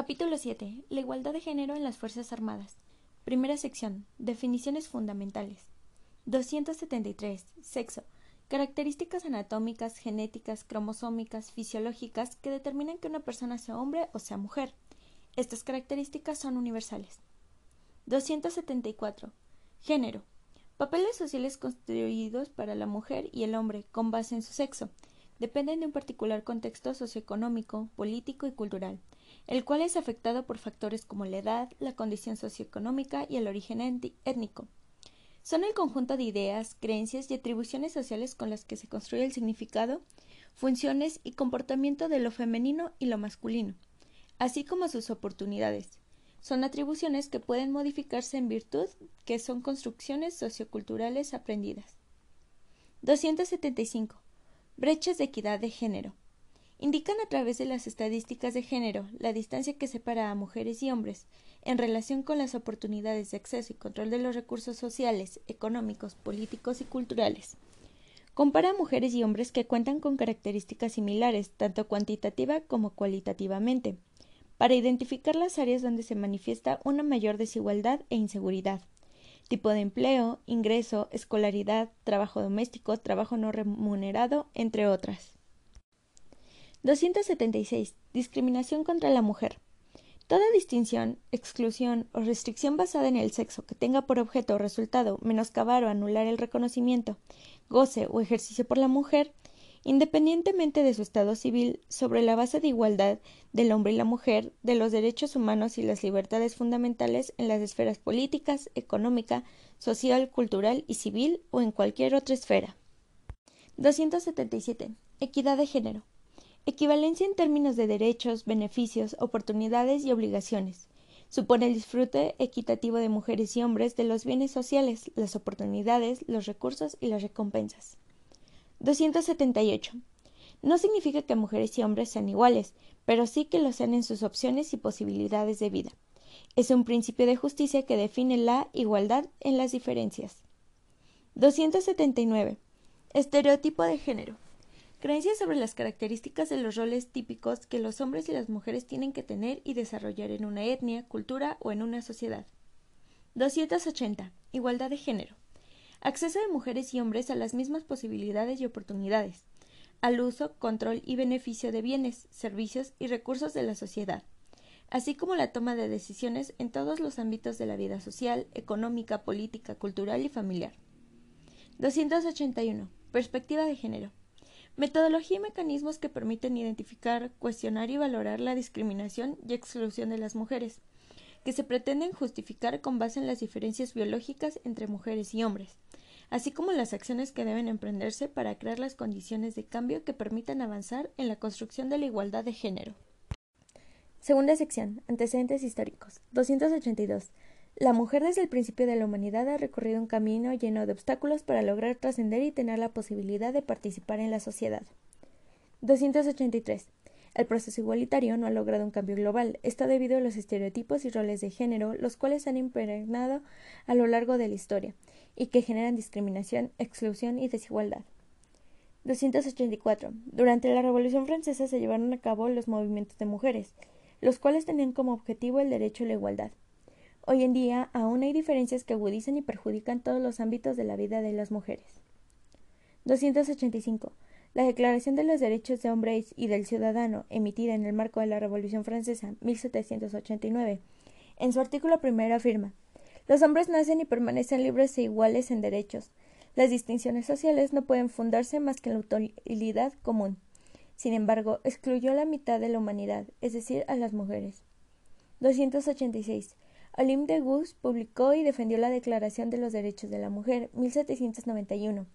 Capítulo 7. La igualdad de género en las Fuerzas Armadas. Primera sección. Definiciones fundamentales. 273. Sexo. Características anatómicas, genéticas, cromosómicas, fisiológicas que determinan que una persona sea hombre o sea mujer. Estas características son universales. 274. Género. Papeles sociales construidos para la mujer y el hombre con base en su sexo. Dependen de un particular contexto socioeconómico, político y cultural el cual es afectado por factores como la edad, la condición socioeconómica y el origen étnico. Son el conjunto de ideas, creencias y atribuciones sociales con las que se construye el significado, funciones y comportamiento de lo femenino y lo masculino, así como sus oportunidades. Son atribuciones que pueden modificarse en virtud que son construcciones socioculturales aprendidas. 275. Brechas de equidad de género indican a través de las estadísticas de género la distancia que separa a mujeres y hombres en relación con las oportunidades de acceso y control de los recursos sociales, económicos, políticos y culturales. Compara a mujeres y hombres que cuentan con características similares, tanto cuantitativa como cualitativamente, para identificar las áreas donde se manifiesta una mayor desigualdad e inseguridad tipo de empleo, ingreso, escolaridad, trabajo doméstico, trabajo no remunerado, entre otras. 276. Discriminación contra la mujer. Toda distinción, exclusión o restricción basada en el sexo que tenga por objeto o resultado menoscabar o anular el reconocimiento, goce o ejercicio por la mujer, independientemente de su estado civil, sobre la base de igualdad del hombre y la mujer, de los derechos humanos y las libertades fundamentales en las esferas políticas, económica, social, cultural y civil o en cualquier otra esfera. 277. Equidad de género. Equivalencia en términos de derechos, beneficios, oportunidades y obligaciones. Supone el disfrute equitativo de mujeres y hombres de los bienes sociales, las oportunidades, los recursos y las recompensas. 278. No significa que mujeres y hombres sean iguales, pero sí que lo sean en sus opciones y posibilidades de vida. Es un principio de justicia que define la igualdad en las diferencias. 279. Estereotipo de género. Creencias sobre las características de los roles típicos que los hombres y las mujeres tienen que tener y desarrollar en una etnia, cultura o en una sociedad. 280. Igualdad de género. Acceso de mujeres y hombres a las mismas posibilidades y oportunidades, al uso, control y beneficio de bienes, servicios y recursos de la sociedad, así como la toma de decisiones en todos los ámbitos de la vida social, económica, política, cultural y familiar. 281. Perspectiva de género. Metodología y mecanismos que permiten identificar, cuestionar y valorar la discriminación y exclusión de las mujeres, que se pretenden justificar con base en las diferencias biológicas entre mujeres y hombres, así como las acciones que deben emprenderse para crear las condiciones de cambio que permitan avanzar en la construcción de la igualdad de género. Segunda sección. Antecedentes históricos. 282. La mujer desde el principio de la humanidad ha recorrido un camino lleno de obstáculos para lograr trascender y tener la posibilidad de participar en la sociedad. 283. El proceso igualitario no ha logrado un cambio global. Esto debido a los estereotipos y roles de género, los cuales han impregnado a lo largo de la historia y que generan discriminación, exclusión y desigualdad. 284. Durante la Revolución Francesa se llevaron a cabo los movimientos de mujeres, los cuales tenían como objetivo el derecho a la igualdad. Hoy en día aún hay diferencias que agudizan y perjudican todos los ámbitos de la vida de las mujeres. 285. La Declaración de los Derechos de Hombre y del Ciudadano, emitida en el marco de la Revolución Francesa 1789, en su artículo primero afirma Los hombres nacen y permanecen libres e iguales en derechos. Las distinciones sociales no pueden fundarse más que en la utilidad común. Sin embargo, excluyó a la mitad de la humanidad, es decir, a las mujeres. 286. Olim de Gus publicó y defendió la Declaración de los Derechos de la Mujer, 1791,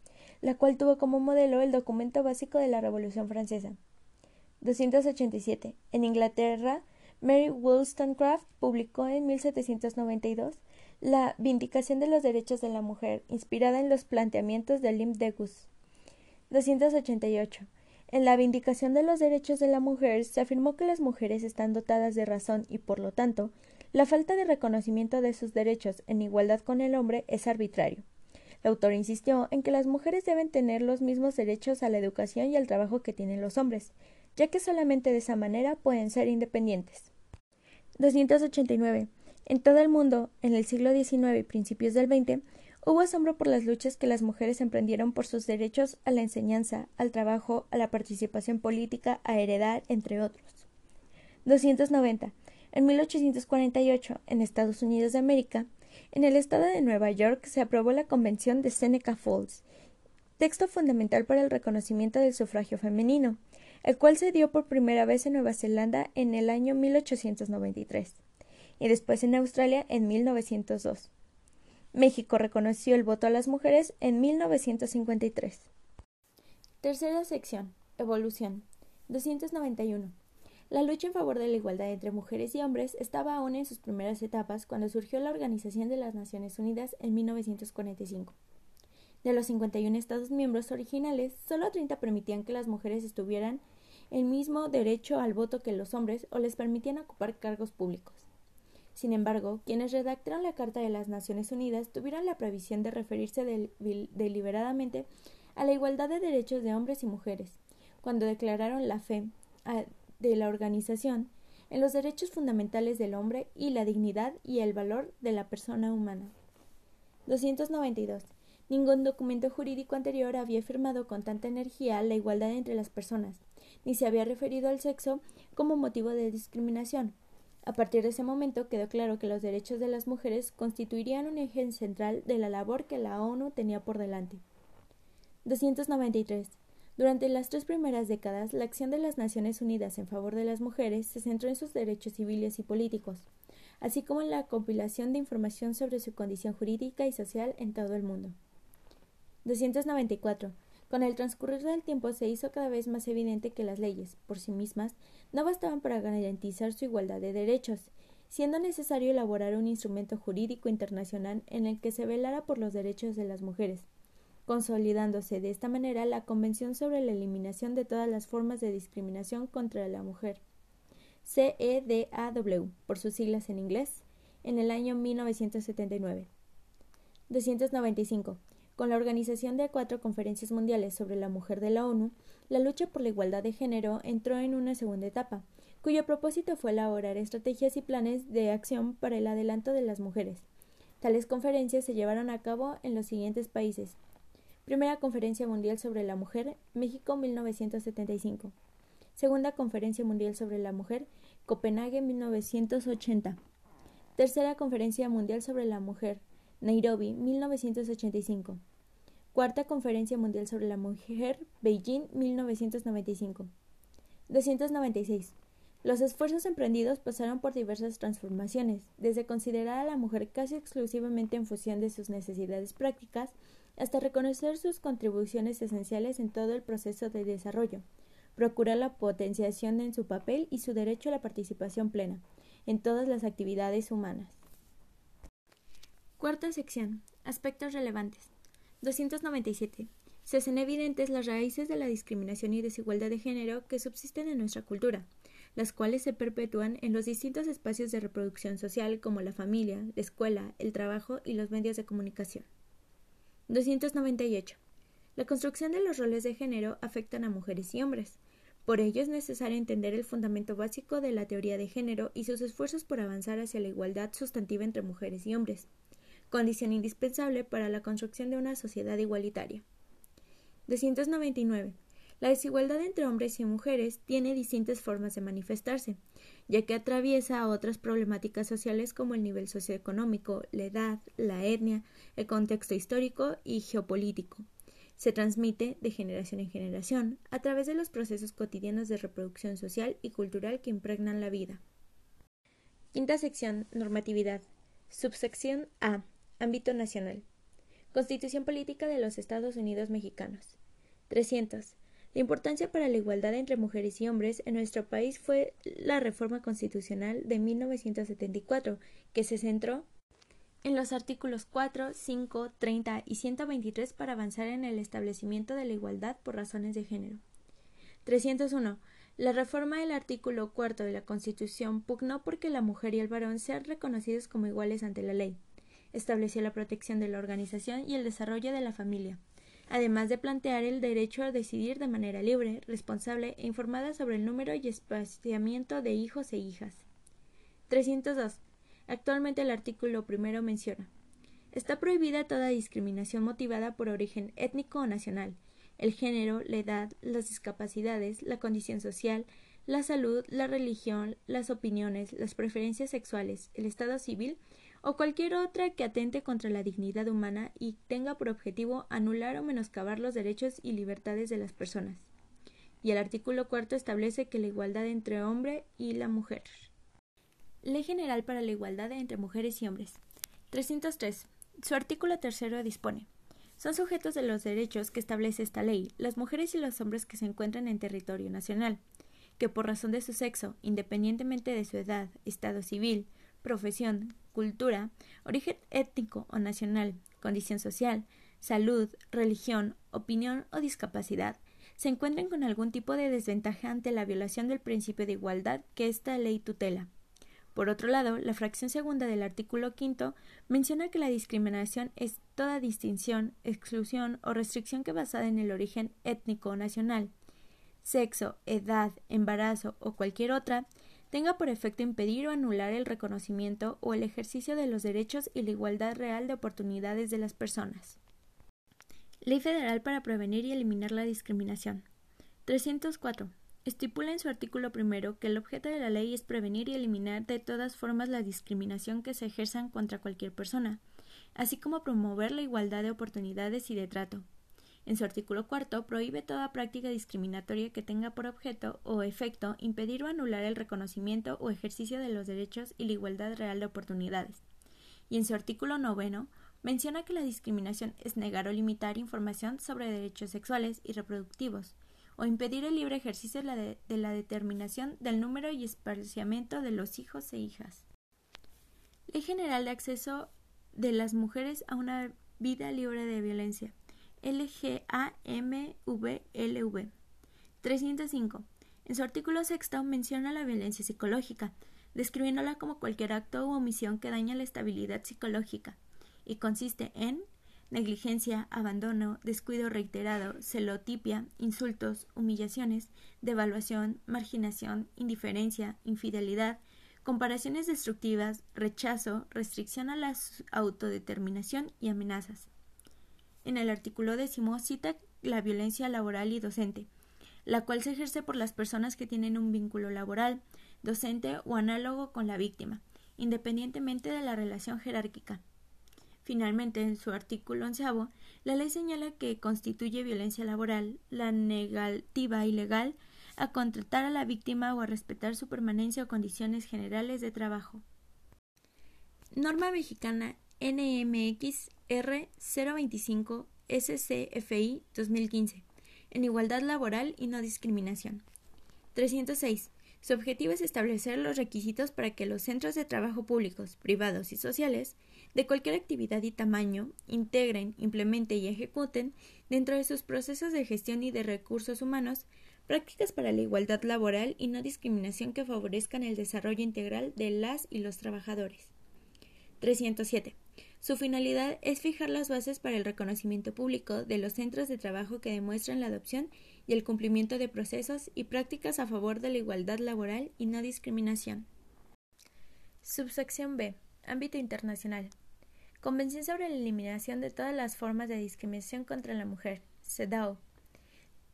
la cual tuvo como modelo el documento básico de la Revolución Francesa. 287. En Inglaterra, Mary Wollstonecraft publicó en 1792 la Vindicación de los Derechos de la Mujer, inspirada en los planteamientos de Olim de Gus. 288. En la Vindicación de los Derechos de la Mujer se afirmó que las mujeres están dotadas de razón y, por lo tanto, la falta de reconocimiento de sus derechos en igualdad con el hombre es arbitrario. El autor insistió en que las mujeres deben tener los mismos derechos a la educación y al trabajo que tienen los hombres, ya que solamente de esa manera pueden ser independientes. 289. En todo el mundo, en el siglo XIX y principios del XX, hubo asombro por las luchas que las mujeres emprendieron por sus derechos a la enseñanza, al trabajo, a la participación política, a heredar, entre otros. 290. En 1848, en Estados Unidos de América, en el estado de Nueva York se aprobó la Convención de Seneca Falls, texto fundamental para el reconocimiento del sufragio femenino, el cual se dio por primera vez en Nueva Zelanda en el año 1893 y después en Australia en 1902. México reconoció el voto a las mujeres en 1953. Tercera sección. Evolución. 291. La lucha en favor de la igualdad entre mujeres y hombres estaba aún en sus primeras etapas cuando surgió la Organización de las Naciones Unidas en 1945. De los 51 Estados miembros originales, solo 30 permitían que las mujeres estuvieran el mismo derecho al voto que los hombres o les permitían ocupar cargos públicos. Sin embargo, quienes redactaron la Carta de las Naciones Unidas tuvieron la previsión de referirse deliberadamente a la igualdad de derechos de hombres y mujeres, cuando declararon la fe de la organización en los derechos fundamentales del hombre y la dignidad y el valor de la persona humana. 292. Ningún documento jurídico anterior había afirmado con tanta energía la igualdad entre las personas, ni se había referido al sexo como motivo de discriminación. A partir de ese momento quedó claro que los derechos de las mujeres constituirían un eje central de la labor que la ONU tenía por delante. 293. Durante las tres primeras décadas, la acción de las Naciones Unidas en favor de las mujeres se centró en sus derechos civiles y políticos, así como en la compilación de información sobre su condición jurídica y social en todo el mundo. 294. Con el transcurrir del tiempo se hizo cada vez más evidente que las leyes, por sí mismas, no bastaban para garantizar su igualdad de derechos, siendo necesario elaborar un instrumento jurídico internacional en el que se velara por los derechos de las mujeres, consolidándose de esta manera la Convención sobre la Eliminación de todas las formas de discriminación contra la mujer, CEDAW, por sus siglas en inglés, en el año 1979. 295. Con la organización de cuatro conferencias mundiales sobre la mujer de la ONU, la lucha por la igualdad de género entró en una segunda etapa, cuyo propósito fue elaborar estrategias y planes de acción para el adelanto de las mujeres. Tales conferencias se llevaron a cabo en los siguientes países Primera Conferencia Mundial sobre la Mujer, México 1975. Segunda Conferencia Mundial sobre la Mujer, Copenhague 1980. Tercera Conferencia Mundial sobre la Mujer, Nairobi 1985. Cuarta Conferencia Mundial sobre la Mujer, Beijing 1995. 296. Los esfuerzos emprendidos pasaron por diversas transformaciones, desde considerar a la mujer casi exclusivamente en función de sus necesidades prácticas hasta reconocer sus contribuciones esenciales en todo el proceso de desarrollo, procurar la potenciación en su papel y su derecho a la participación plena en todas las actividades humanas. Cuarta sección. Aspectos relevantes. 297. Se hacen evidentes las raíces de la discriminación y desigualdad de género que subsisten en nuestra cultura, las cuales se perpetúan en los distintos espacios de reproducción social como la familia, la escuela, el trabajo y los medios de comunicación. 298. La construcción de los roles de género afectan a mujeres y hombres. Por ello es necesario entender el fundamento básico de la teoría de género y sus esfuerzos por avanzar hacia la igualdad sustantiva entre mujeres y hombres, condición indispensable para la construcción de una sociedad igualitaria. 299. La desigualdad entre hombres y mujeres tiene distintas formas de manifestarse, ya que atraviesa otras problemáticas sociales como el nivel socioeconómico, la edad, la etnia, el contexto histórico y geopolítico. Se transmite de generación en generación a través de los procesos cotidianos de reproducción social y cultural que impregnan la vida. Quinta sección. Normatividad. Subsección A. Ámbito nacional. Constitución Política de los Estados Unidos Mexicanos. 300. La importancia para la igualdad entre mujeres y hombres en nuestro país fue la reforma constitucional de 1974, que se centró en los artículos 4, 5, 30 y 123 para avanzar en el establecimiento de la igualdad por razones de género. 301. La reforma del artículo 4 de la Constitución pugnó porque la mujer y el varón sean reconocidos como iguales ante la ley. Estableció la protección de la organización y el desarrollo de la familia además de plantear el derecho a decidir de manera libre, responsable e informada sobre el número y espaciamiento de hijos e hijas. 302. Actualmente el artículo primero menciona Está prohibida toda discriminación motivada por origen étnico o nacional, el género, la edad, las discapacidades, la condición social, la salud, la religión, las opiniones, las preferencias sexuales, el estado civil o cualquier otra que atente contra la dignidad humana y tenga por objetivo anular o menoscabar los derechos y libertades de las personas. Y el artículo cuarto establece que la igualdad entre hombre y la mujer. Ley General para la Igualdad entre Mujeres y Hombres. 303. Su artículo tercero dispone. Son sujetos de los derechos que establece esta ley las mujeres y los hombres que se encuentran en territorio nacional, que por razón de su sexo, independientemente de su edad, estado civil, profesión, cultura, origen étnico o nacional, condición social, salud, religión, opinión o discapacidad, se encuentren con algún tipo de desventaja ante la violación del principio de igualdad que esta ley tutela. Por otro lado, la fracción segunda del artículo quinto menciona que la discriminación es toda distinción, exclusión o restricción que basada en el origen étnico o nacional, sexo, edad, embarazo o cualquier otra, tenga por efecto impedir o anular el reconocimiento o el ejercicio de los derechos y la igualdad real de oportunidades de las personas. Ley Federal para prevenir y eliminar la discriminación. 304 estipula en su artículo primero que el objeto de la ley es prevenir y eliminar de todas formas la discriminación que se ejerzan contra cualquier persona, así como promover la igualdad de oportunidades y de trato. En su artículo cuarto prohíbe toda práctica discriminatoria que tenga por objeto o efecto impedir o anular el reconocimiento o ejercicio de los derechos y la igualdad real de oportunidades. Y en su artículo noveno menciona que la discriminación es negar o limitar información sobre derechos sexuales y reproductivos, o impedir el libre ejercicio de la, determinación del número y esparciamiento de los hijos e hijas. Ley General de Acceso de las Mujeres a una Vida Libre de Violencia. LGAMVLV. 305. En su artículo sexto menciona la violencia psicológica, describiéndola como cualquier acto u omisión que daña la estabilidad psicológica, y consiste en negligencia, abandono, descuido reiterado, celotipia, insultos, humillaciones, devaluación, marginación, indiferencia, infidelidad, comparaciones destructivas, rechazo, restricción a la autodeterminación y amenazas. En el artículo décimo cita la violencia laboral y docente, la cual se ejerce por las personas que tienen un vínculo laboral, docente o análogo con la víctima, independientemente de la relación jerárquica. Finalmente, en su artículo onceavo, la ley señala que constituye violencia laboral la negativa ilegal a contratar a la víctima o a respetar su permanencia o condiciones generales de trabajo. Norma mexicana NMX R 025 SCFI 2015 en igualdad laboral y no discriminación. 306. Su objetivo es establecer los requisitos para que los centros de trabajo públicos, privados y sociales de cualquier actividad y tamaño, integren, implementen y ejecuten, dentro de sus procesos de gestión y de recursos humanos, prácticas para la igualdad laboral y no discriminación que favorezcan el desarrollo integral de las y los trabajadores. 307. Su finalidad es fijar las bases para el reconocimiento público de los centros de trabajo que demuestran la adopción y el cumplimiento de procesos y prácticas a favor de la igualdad laboral y no discriminación. Subsección B. Ámbito internacional. Convención sobre la eliminación de todas las formas de discriminación contra la mujer, CEDAW.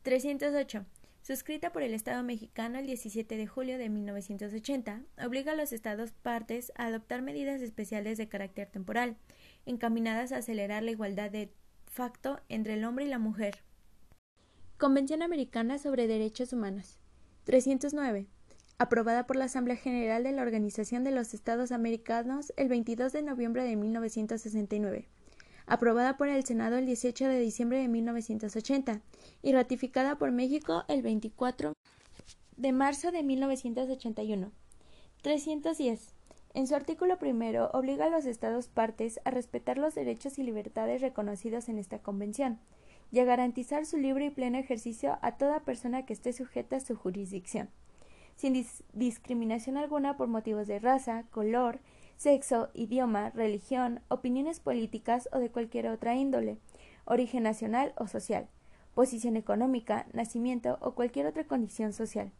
308. Suscrita por el Estado mexicano el 17 de julio de 1980, obliga a los Estados partes a adoptar medidas especiales de carácter temporal, encaminadas a acelerar la igualdad de facto entre el hombre y la mujer. Convención Americana sobre Derechos Humanos. 309 aprobada por la Asamblea General de la Organización de los Estados Americanos el 22 de noviembre de 1969, aprobada por el Senado el 18 de diciembre de 1980 y ratificada por México el 24 de marzo de 1981. 310. En su artículo primero obliga a los Estados partes a respetar los derechos y libertades reconocidos en esta Convención y a garantizar su libre y pleno ejercicio a toda persona que esté sujeta a su jurisdicción sin discriminación alguna por motivos de raza, color, sexo, idioma, religión, opiniones políticas o de cualquier otra índole, origen nacional o social, posición económica, nacimiento o cualquier otra condición social.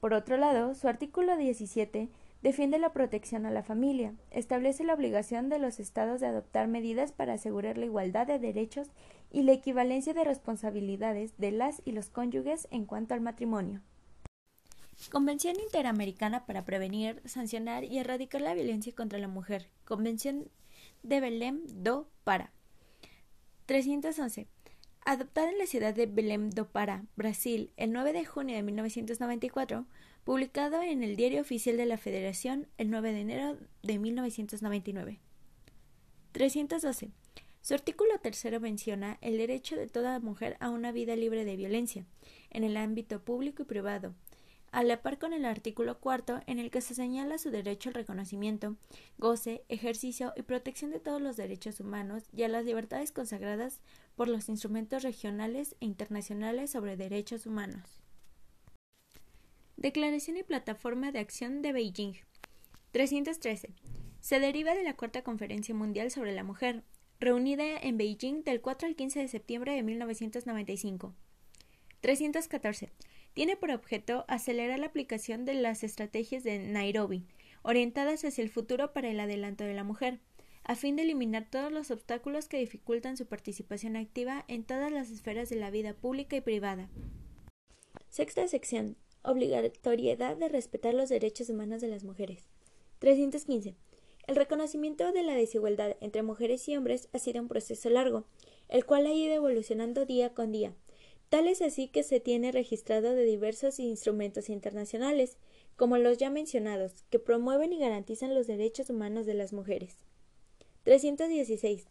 Por otro lado, su artículo 17 Defiende la protección a la familia. Establece la obligación de los estados de adoptar medidas para asegurar la igualdad de derechos y la equivalencia de responsabilidades de las y los cónyuges en cuanto al matrimonio. Convención Interamericana para prevenir, sancionar y erradicar la violencia contra la mujer. Convención de Belém do Pará. 311. Adoptada en la ciudad de Belém do Pará, Brasil, el 9 de junio de 1994, publicado en el Diario Oficial de la Federación el 9 de enero de 1999. 312. Su artículo tercero menciona el derecho de toda mujer a una vida libre de violencia, en el ámbito público y privado, a la par con el artículo cuarto en el que se señala su derecho al reconocimiento, goce, ejercicio y protección de todos los derechos humanos y a las libertades consagradas por los instrumentos regionales e internacionales sobre derechos humanos. Declaración y Plataforma de Acción de Beijing 313. Se deriva de la Cuarta Conferencia Mundial sobre la Mujer, reunida en Beijing del 4 al 15 de septiembre de 1995. 314 tiene por objeto acelerar la aplicación de las estrategias de Nairobi, orientadas hacia el futuro para el adelanto de la mujer, a fin de eliminar todos los obstáculos que dificultan su participación activa en todas las esferas de la vida pública y privada. Sexta sección. Obligatoriedad de respetar los derechos humanos de las mujeres. 315. El reconocimiento de la desigualdad entre mujeres y hombres ha sido un proceso largo, el cual ha ido evolucionando día con día, Tal es así que se tiene registrado de diversos instrumentos internacionales, como los ya mencionados, que promueven y garantizan los derechos humanos de las mujeres. 316.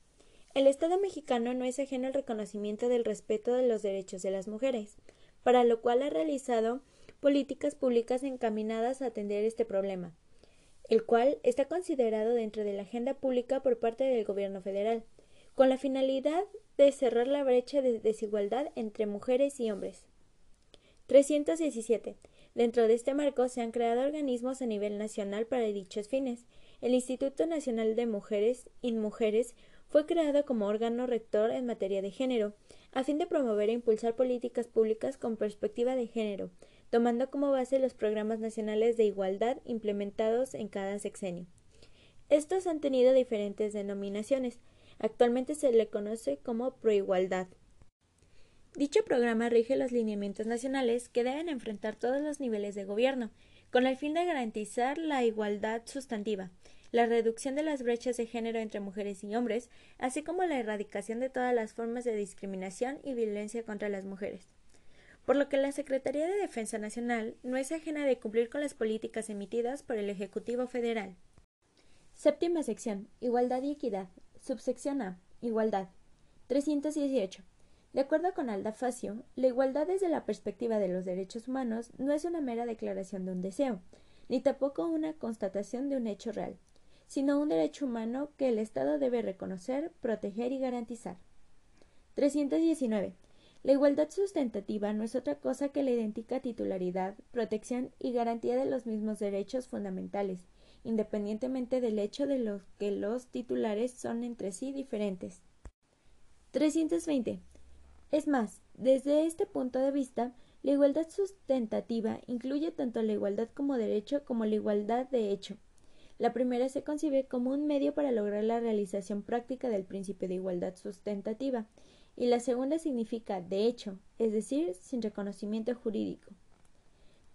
El Estado mexicano no es ajeno al reconocimiento del respeto de los derechos de las mujeres, para lo cual ha realizado políticas públicas encaminadas a atender este problema, el cual está considerado dentro de la agenda pública por parte del Gobierno federal, con la finalidad de cerrar la brecha de desigualdad entre mujeres y hombres. 317. Dentro de este marco se han creado organismos a nivel nacional para dichos fines. El Instituto Nacional de Mujeres, INMujeres, fue creado como órgano rector en materia de género, a fin de promover e impulsar políticas públicas con perspectiva de género, tomando como base los programas nacionales de igualdad implementados en cada sexenio. Estos han tenido diferentes denominaciones, Actualmente se le conoce como Proigualdad. Dicho programa rige los lineamientos nacionales que deben enfrentar todos los niveles de gobierno, con el fin de garantizar la igualdad sustantiva, la reducción de las brechas de género entre mujeres y hombres, así como la erradicación de todas las formas de discriminación y violencia contra las mujeres. Por lo que la Secretaría de Defensa Nacional no es ajena de cumplir con las políticas emitidas por el Ejecutivo Federal. Séptima sección. Igualdad y equidad. Subsección A. Igualdad. 318. De acuerdo con Alda Facio, la igualdad desde la perspectiva de los derechos humanos no es una mera declaración de un deseo, ni tampoco una constatación de un hecho real, sino un derecho humano que el Estado debe reconocer, proteger y garantizar. 319. La igualdad sustentativa no es otra cosa que la idéntica titularidad, protección y garantía de los mismos derechos fundamentales, independientemente del hecho de lo que los titulares son entre sí diferentes. 320. Es más, desde este punto de vista, la igualdad sustentativa incluye tanto la igualdad como derecho como la igualdad de hecho. La primera se concibe como un medio para lograr la realización práctica del principio de igualdad sustentativa, y la segunda significa de hecho, es decir, sin reconocimiento jurídico.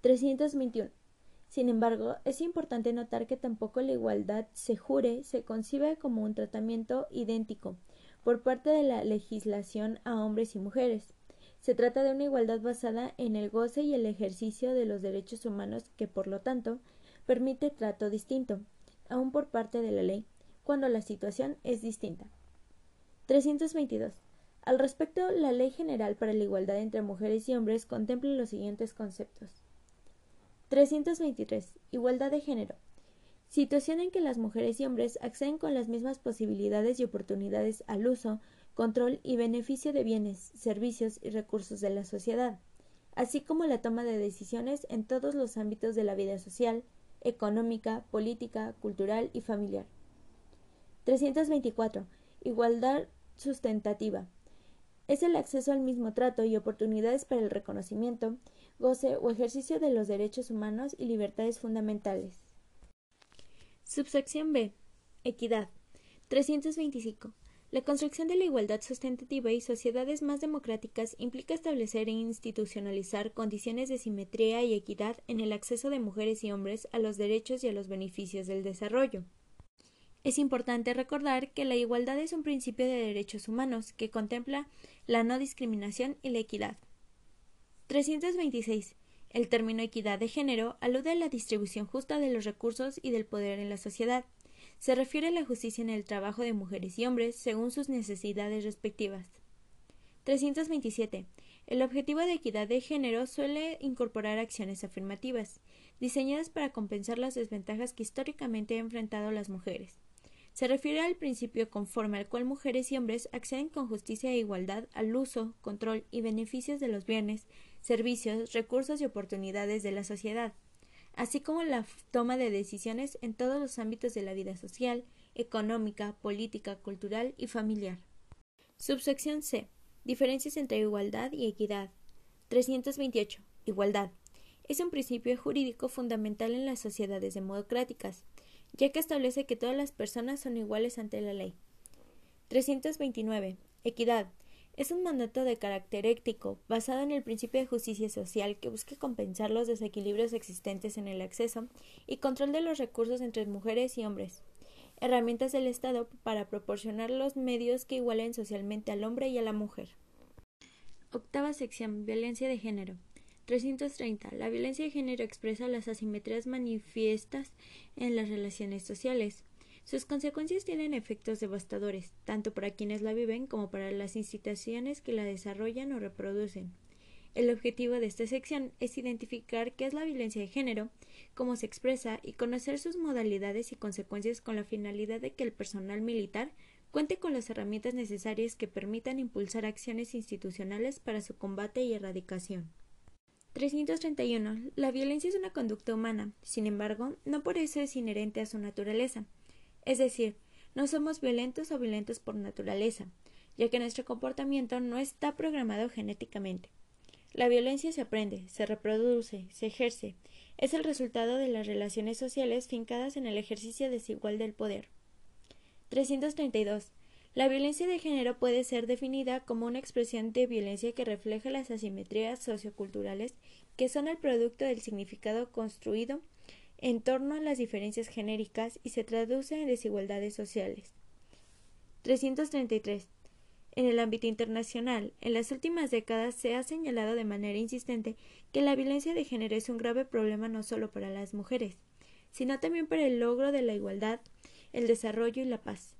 321. Sin embargo, es importante notar que tampoco la igualdad se jure se concibe como un tratamiento idéntico por parte de la legislación a hombres y mujeres. Se trata de una igualdad basada en el goce y el ejercicio de los derechos humanos que, por lo tanto, permite trato distinto, aun por parte de la ley, cuando la situación es distinta. 322. Al respecto, la Ley General para la Igualdad entre Mujeres y Hombres contempla los siguientes conceptos. 323. Igualdad de género. Situación en que las mujeres y hombres acceden con las mismas posibilidades y oportunidades al uso, control y beneficio de bienes, servicios y recursos de la sociedad, así como la toma de decisiones en todos los ámbitos de la vida social, económica, política, cultural y familiar. 324. Igualdad sustentativa. Es el acceso al mismo trato y oportunidades para el reconocimiento, goce o ejercicio de los derechos humanos y libertades fundamentales. Subsección B. Equidad. 325. La construcción de la igualdad sustentativa y sociedades más democráticas implica establecer e institucionalizar condiciones de simetría y equidad en el acceso de mujeres y hombres a los derechos y a los beneficios del desarrollo. Es importante recordar que la igualdad es un principio de derechos humanos que contempla la no discriminación y la equidad. 326. El término equidad de género alude a la distribución justa de los recursos y del poder en la sociedad se refiere a la justicia en el trabajo de mujeres y hombres según sus necesidades respectivas. 327. El objetivo de equidad de género suele incorporar acciones afirmativas, diseñadas para compensar las desventajas que históricamente han enfrentado las mujeres. Se refiere al principio conforme al cual mujeres y hombres acceden con justicia e igualdad al uso, control y beneficios de los bienes, servicios, recursos y oportunidades de la sociedad así como la toma de decisiones en todos los ámbitos de la vida social, económica, política, cultural y familiar. Subsección C. Diferencias entre igualdad y equidad. 328. Igualdad. Es un principio jurídico fundamental en las sociedades democráticas, ya que establece que todas las personas son iguales ante la ley. 329. Equidad es un mandato de carácter ético, basado en el principio de justicia social que busca compensar los desequilibrios existentes en el acceso y control de los recursos entre mujeres y hombres. Herramientas del Estado para proporcionar los medios que igualen socialmente al hombre y a la mujer. Octava sección. Violencia de género. 330. La violencia de género expresa las asimetrías manifiestas en las relaciones sociales. Sus consecuencias tienen efectos devastadores, tanto para quienes la viven como para las instituciones que la desarrollan o reproducen. El objetivo de esta sección es identificar qué es la violencia de género, cómo se expresa y conocer sus modalidades y consecuencias con la finalidad de que el personal militar cuente con las herramientas necesarias que permitan impulsar acciones institucionales para su combate y erradicación. 331. La violencia es una conducta humana, sin embargo, no por eso es inherente a su naturaleza. Es decir, no somos violentos o violentos por naturaleza, ya que nuestro comportamiento no está programado genéticamente. La violencia se aprende, se reproduce, se ejerce, es el resultado de las relaciones sociales fincadas en el ejercicio desigual del poder. 332. La violencia de género puede ser definida como una expresión de violencia que refleja las asimetrías socioculturales que son el producto del significado construido en torno a las diferencias genéricas y se traduce en desigualdades sociales. 333. En el ámbito internacional, en las últimas décadas se ha señalado de manera insistente que la violencia de género es un grave problema no solo para las mujeres, sino también para el logro de la igualdad, el desarrollo y la paz.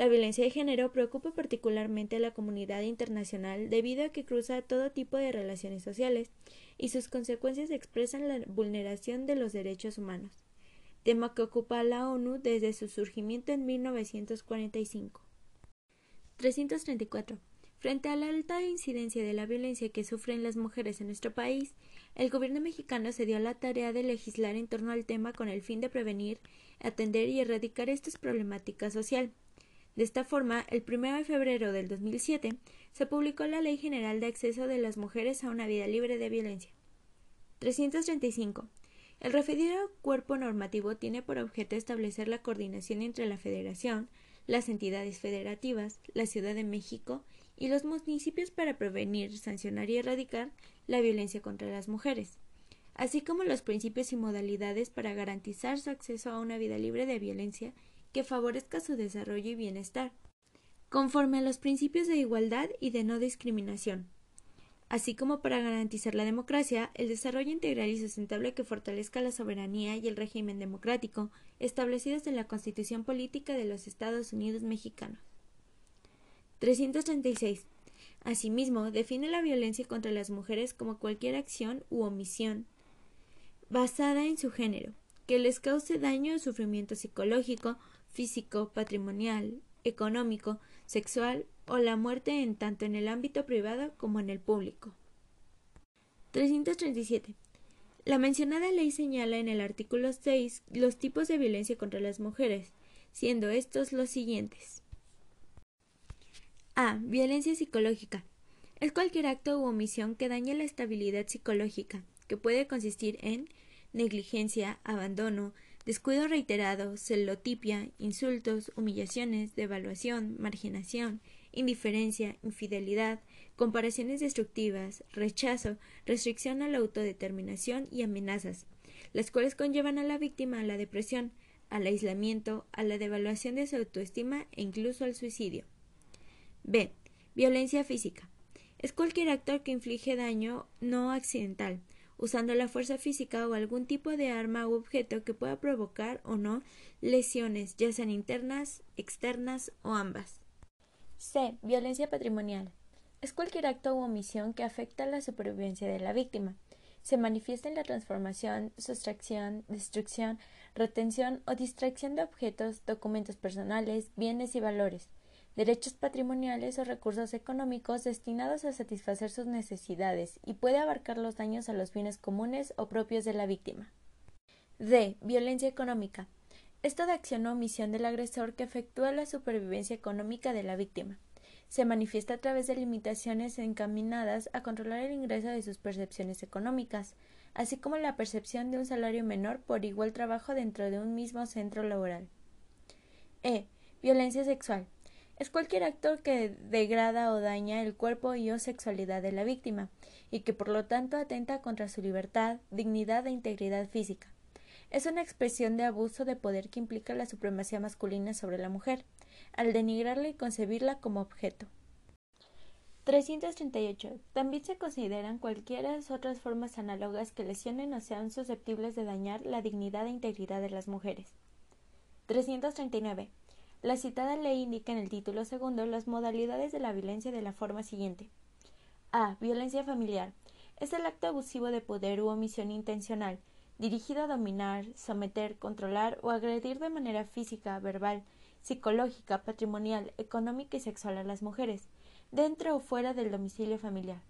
La violencia de género preocupa particularmente a la comunidad internacional debido a que cruza todo tipo de relaciones sociales y sus consecuencias expresan la vulneración de los derechos humanos, tema que ocupa a la ONU desde su surgimiento en 1945. 334. Frente a la alta incidencia de la violencia que sufren las mujeres en nuestro país, el gobierno mexicano se dio a la tarea de legislar en torno al tema con el fin de prevenir, atender y erradicar esta problemática social. De esta forma, el 1 de febrero del 2007 se publicó la Ley General de Acceso de las Mujeres a una Vida Libre de Violencia. 335. El referido cuerpo normativo tiene por objeto establecer la coordinación entre la Federación, las entidades federativas, la Ciudad de México y los municipios para prevenir, sancionar y erradicar la violencia contra las mujeres, así como los principios y modalidades para garantizar su acceso a una vida libre de violencia que favorezca su desarrollo y bienestar, conforme a los principios de igualdad y de no discriminación, así como para garantizar la democracia, el desarrollo integral y sustentable que fortalezca la soberanía y el régimen democrático establecidos en la Constitución Política de los Estados Unidos Mexicanos. 336. Asimismo, define la violencia contra las mujeres como cualquier acción u omisión basada en su género, que les cause daño o sufrimiento psicológico, físico, patrimonial, económico, sexual o la muerte en tanto en el ámbito privado como en el público. 337. La mencionada ley señala en el artículo 6 los tipos de violencia contra las mujeres, siendo estos los siguientes. A. Violencia psicológica. Es cualquier acto u omisión que dañe la estabilidad psicológica, que puede consistir en negligencia, abandono, descuido reiterado, celotipia, insultos, humillaciones, devaluación, marginación, indiferencia, infidelidad, comparaciones destructivas, rechazo, restricción a la autodeterminación y amenazas, las cuales conllevan a la víctima a la depresión, al aislamiento, a la devaluación de su autoestima e incluso al suicidio. B. Violencia física. Es cualquier actor que inflige daño no accidental, usando la fuerza física o algún tipo de arma u objeto que pueda provocar o no lesiones, ya sean internas, externas o ambas. C. Violencia patrimonial. Es cualquier acto u omisión que afecta a la supervivencia de la víctima. Se manifiesta en la transformación, sustracción, destrucción, retención o distracción de objetos, documentos personales, bienes y valores, derechos patrimoniales o recursos económicos destinados a satisfacer sus necesidades y puede abarcar los daños a los bienes comunes o propios de la víctima. D. Violencia económica. Es toda acción o omisión del agresor que efectúa la supervivencia económica de la víctima. Se manifiesta a través de limitaciones encaminadas a controlar el ingreso de sus percepciones económicas, así como la percepción de un salario menor por igual trabajo dentro de un mismo centro laboral. E. Violencia sexual. Es cualquier actor que degrada o daña el cuerpo y o sexualidad de la víctima, y que por lo tanto atenta contra su libertad, dignidad e integridad física. Es una expresión de abuso de poder que implica la supremacía masculina sobre la mujer, al denigrarla y concebirla como objeto. 338. También se consideran cualquiera otras formas análogas que lesionen o sean susceptibles de dañar la dignidad e integridad de las mujeres. 339. La citada ley indica en el título segundo las modalidades de la violencia de la forma siguiente. A. Violencia familiar. Es el acto abusivo de poder u omisión intencional, dirigido a dominar, someter, controlar o agredir de manera física, verbal, psicológica, patrimonial, económica y sexual a las mujeres dentro o fuera del domicilio familiar,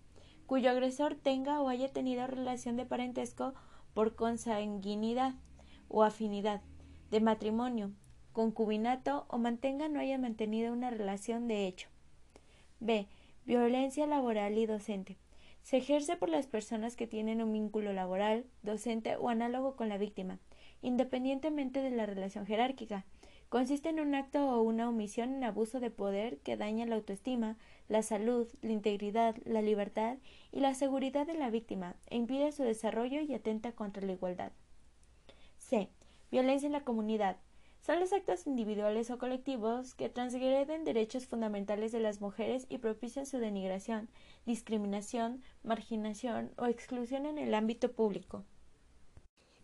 cuyo agresor tenga o haya tenido relación de parentesco por consanguinidad o afinidad, de matrimonio, concubinato o mantenga o no haya mantenido una relación de hecho. B. Violencia laboral y docente. Se ejerce por las personas que tienen un vínculo laboral, docente o análogo con la víctima, independientemente de la relación jerárquica. Consiste en un acto o una omisión en abuso de poder que daña la autoestima, la salud, la integridad, la libertad y la seguridad de la víctima e impide su desarrollo y atenta contra la igualdad. C. Violencia en la comunidad. Son los actos individuales o colectivos que transgreden derechos fundamentales de las mujeres y propician su denigración, discriminación, marginación o exclusión en el ámbito público.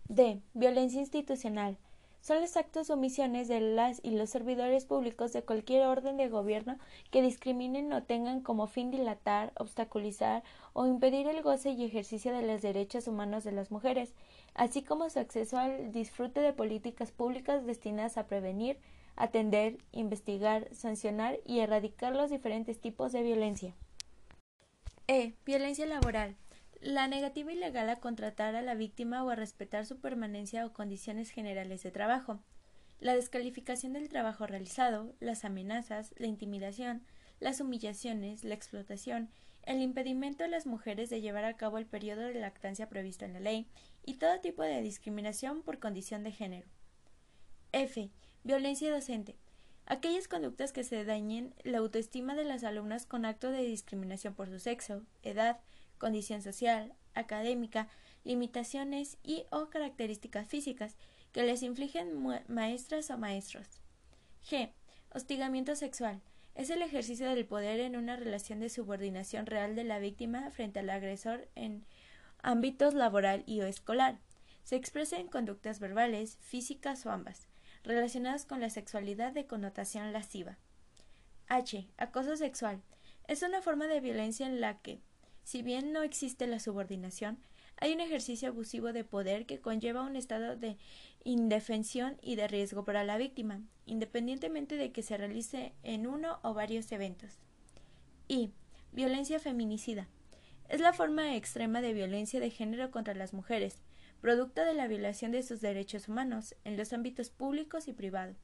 D. Violencia institucional son los actos o omisiones de las y los servidores públicos de cualquier orden de gobierno que discriminen o tengan como fin dilatar, obstaculizar o impedir el goce y ejercicio de los derechos humanos de las mujeres, así como su acceso al disfrute de políticas públicas destinadas a prevenir, atender, investigar, sancionar y erradicar los diferentes tipos de violencia. E. Violencia laboral la negativa ilegal a contratar a la víctima o a respetar su permanencia o condiciones generales de trabajo. La descalificación del trabajo realizado, las amenazas, la intimidación, las humillaciones, la explotación, el impedimento a las mujeres de llevar a cabo el periodo de lactancia previsto en la ley y todo tipo de discriminación por condición de género. F. Violencia docente. Aquellas conductas que se dañen la autoestima de las alumnas con acto de discriminación por su sexo, edad, condición social, académica, limitaciones y o características físicas que les infligen maestras o maestros. G. Hostigamiento sexual. Es el ejercicio del poder en una relación de subordinación real de la víctima frente al agresor en ámbitos laboral y o escolar. Se expresa en conductas verbales, físicas o ambas, relacionadas con la sexualidad de connotación lasciva. H. Acoso sexual. Es una forma de violencia en la que si bien no existe la subordinación, hay un ejercicio abusivo de poder que conlleva un estado de indefensión y de riesgo para la víctima, independientemente de que se realice en uno o varios eventos. Y violencia feminicida. Es la forma extrema de violencia de género contra las mujeres, producto de la violación de sus derechos humanos en los ámbitos públicos y privados,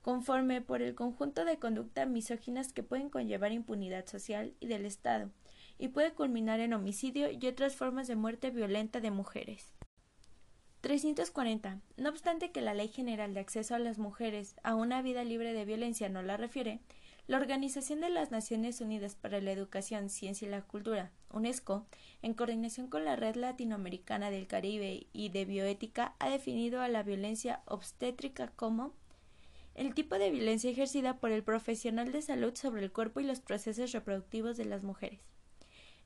conforme por el conjunto de conductas misóginas que pueden conllevar impunidad social y del Estado, y puede culminar en homicidio y otras formas de muerte violenta de mujeres. 340. No obstante que la Ley General de Acceso a las Mujeres a una vida libre de violencia no la refiere, la Organización de las Naciones Unidas para la Educación, Ciencia y la Cultura, UNESCO, en coordinación con la Red Latinoamericana del Caribe y de Bioética, ha definido a la violencia obstétrica como el tipo de violencia ejercida por el profesional de salud sobre el cuerpo y los procesos reproductivos de las mujeres.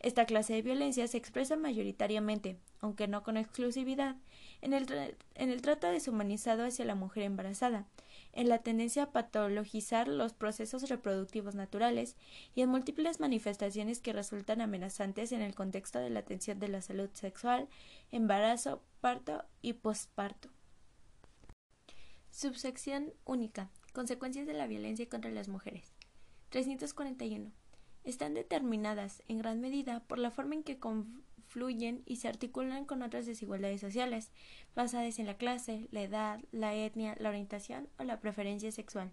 Esta clase de violencia se expresa mayoritariamente, aunque no con exclusividad, en el, trato deshumanizado hacia la mujer embarazada, en la tendencia a patologizar los procesos reproductivos naturales y en múltiples manifestaciones que resultan amenazantes en el contexto de la atención de la salud sexual, embarazo, parto y posparto. Subsección única. Consecuencias de la violencia contra las mujeres. 341 están determinadas en gran medida por la forma en que confluyen y se articulan con otras desigualdades sociales, basadas en la clase, la edad, la etnia, la orientación o la preferencia sexual.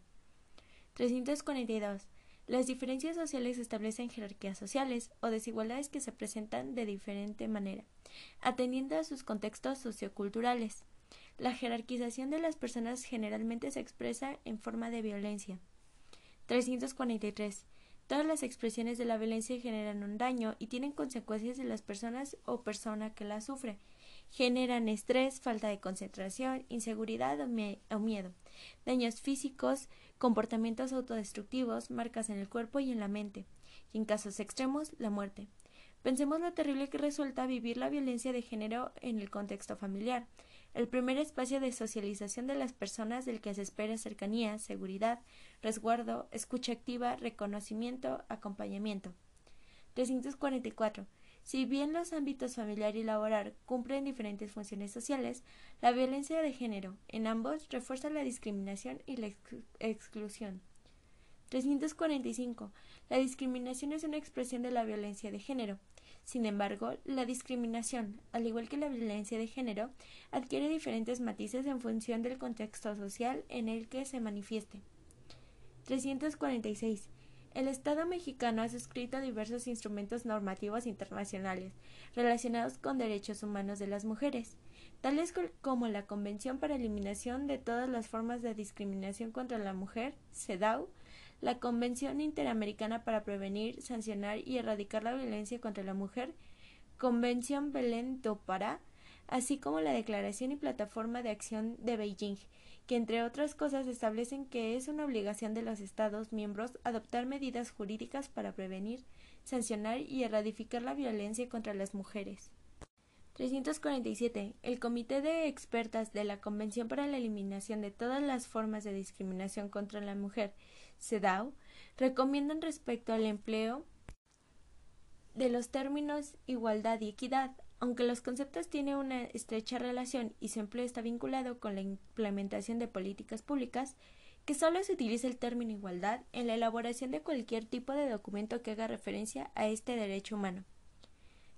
342. Las diferencias sociales establecen jerarquías sociales o desigualdades que se presentan de diferente manera, atendiendo a sus contextos socioculturales. La jerarquización de las personas generalmente se expresa en forma de violencia. 343. Todas las expresiones de la violencia generan un daño y tienen consecuencias en las personas o persona que la sufre. Generan estrés, falta de concentración, inseguridad o, miedo, daños físicos, comportamientos autodestructivos, marcas en el cuerpo y en la mente, y en casos extremos, la muerte. Pensemos lo terrible que resulta vivir la violencia de género en el contexto familiar el primer espacio de socialización de las personas del que se espera cercanía, seguridad, resguardo, escucha activa, reconocimiento, acompañamiento. 344. Si bien los ámbitos familiar y laboral cumplen diferentes funciones sociales, la violencia de género en ambos refuerza la discriminación y la exclusión. 345. La discriminación es una expresión de la violencia de género. Sin embargo, la discriminación, al igual que la violencia de género, adquiere diferentes matices en función del contexto social en el que se manifieste. 346. El Estado mexicano ha suscrito diversos instrumentos normativos internacionales relacionados con derechos humanos de las mujeres, tales como la Convención para Eliminación de todas las formas de discriminación contra la mujer, CEDAW, la Convención Interamericana para Prevenir, Sancionar y Erradicar la Violencia contra la Mujer, Convención Belén do Pará, así como la Declaración y Plataforma de Acción de Beijing, que entre otras cosas establecen que es una obligación de los Estados miembros adoptar medidas jurídicas para prevenir, sancionar y erradicar la violencia contra las mujeres. 347. El Comité de Expertas de la Convención para la Eliminación de todas las formas de discriminación contra la mujer CEDAW recomiendan respecto al empleo de los términos igualdad y equidad, aunque los conceptos tienen una estrecha relación y su empleo está vinculado con la implementación de políticas públicas, que solo se utiliza el término igualdad en la elaboración de cualquier tipo de documento que haga referencia a este derecho humano.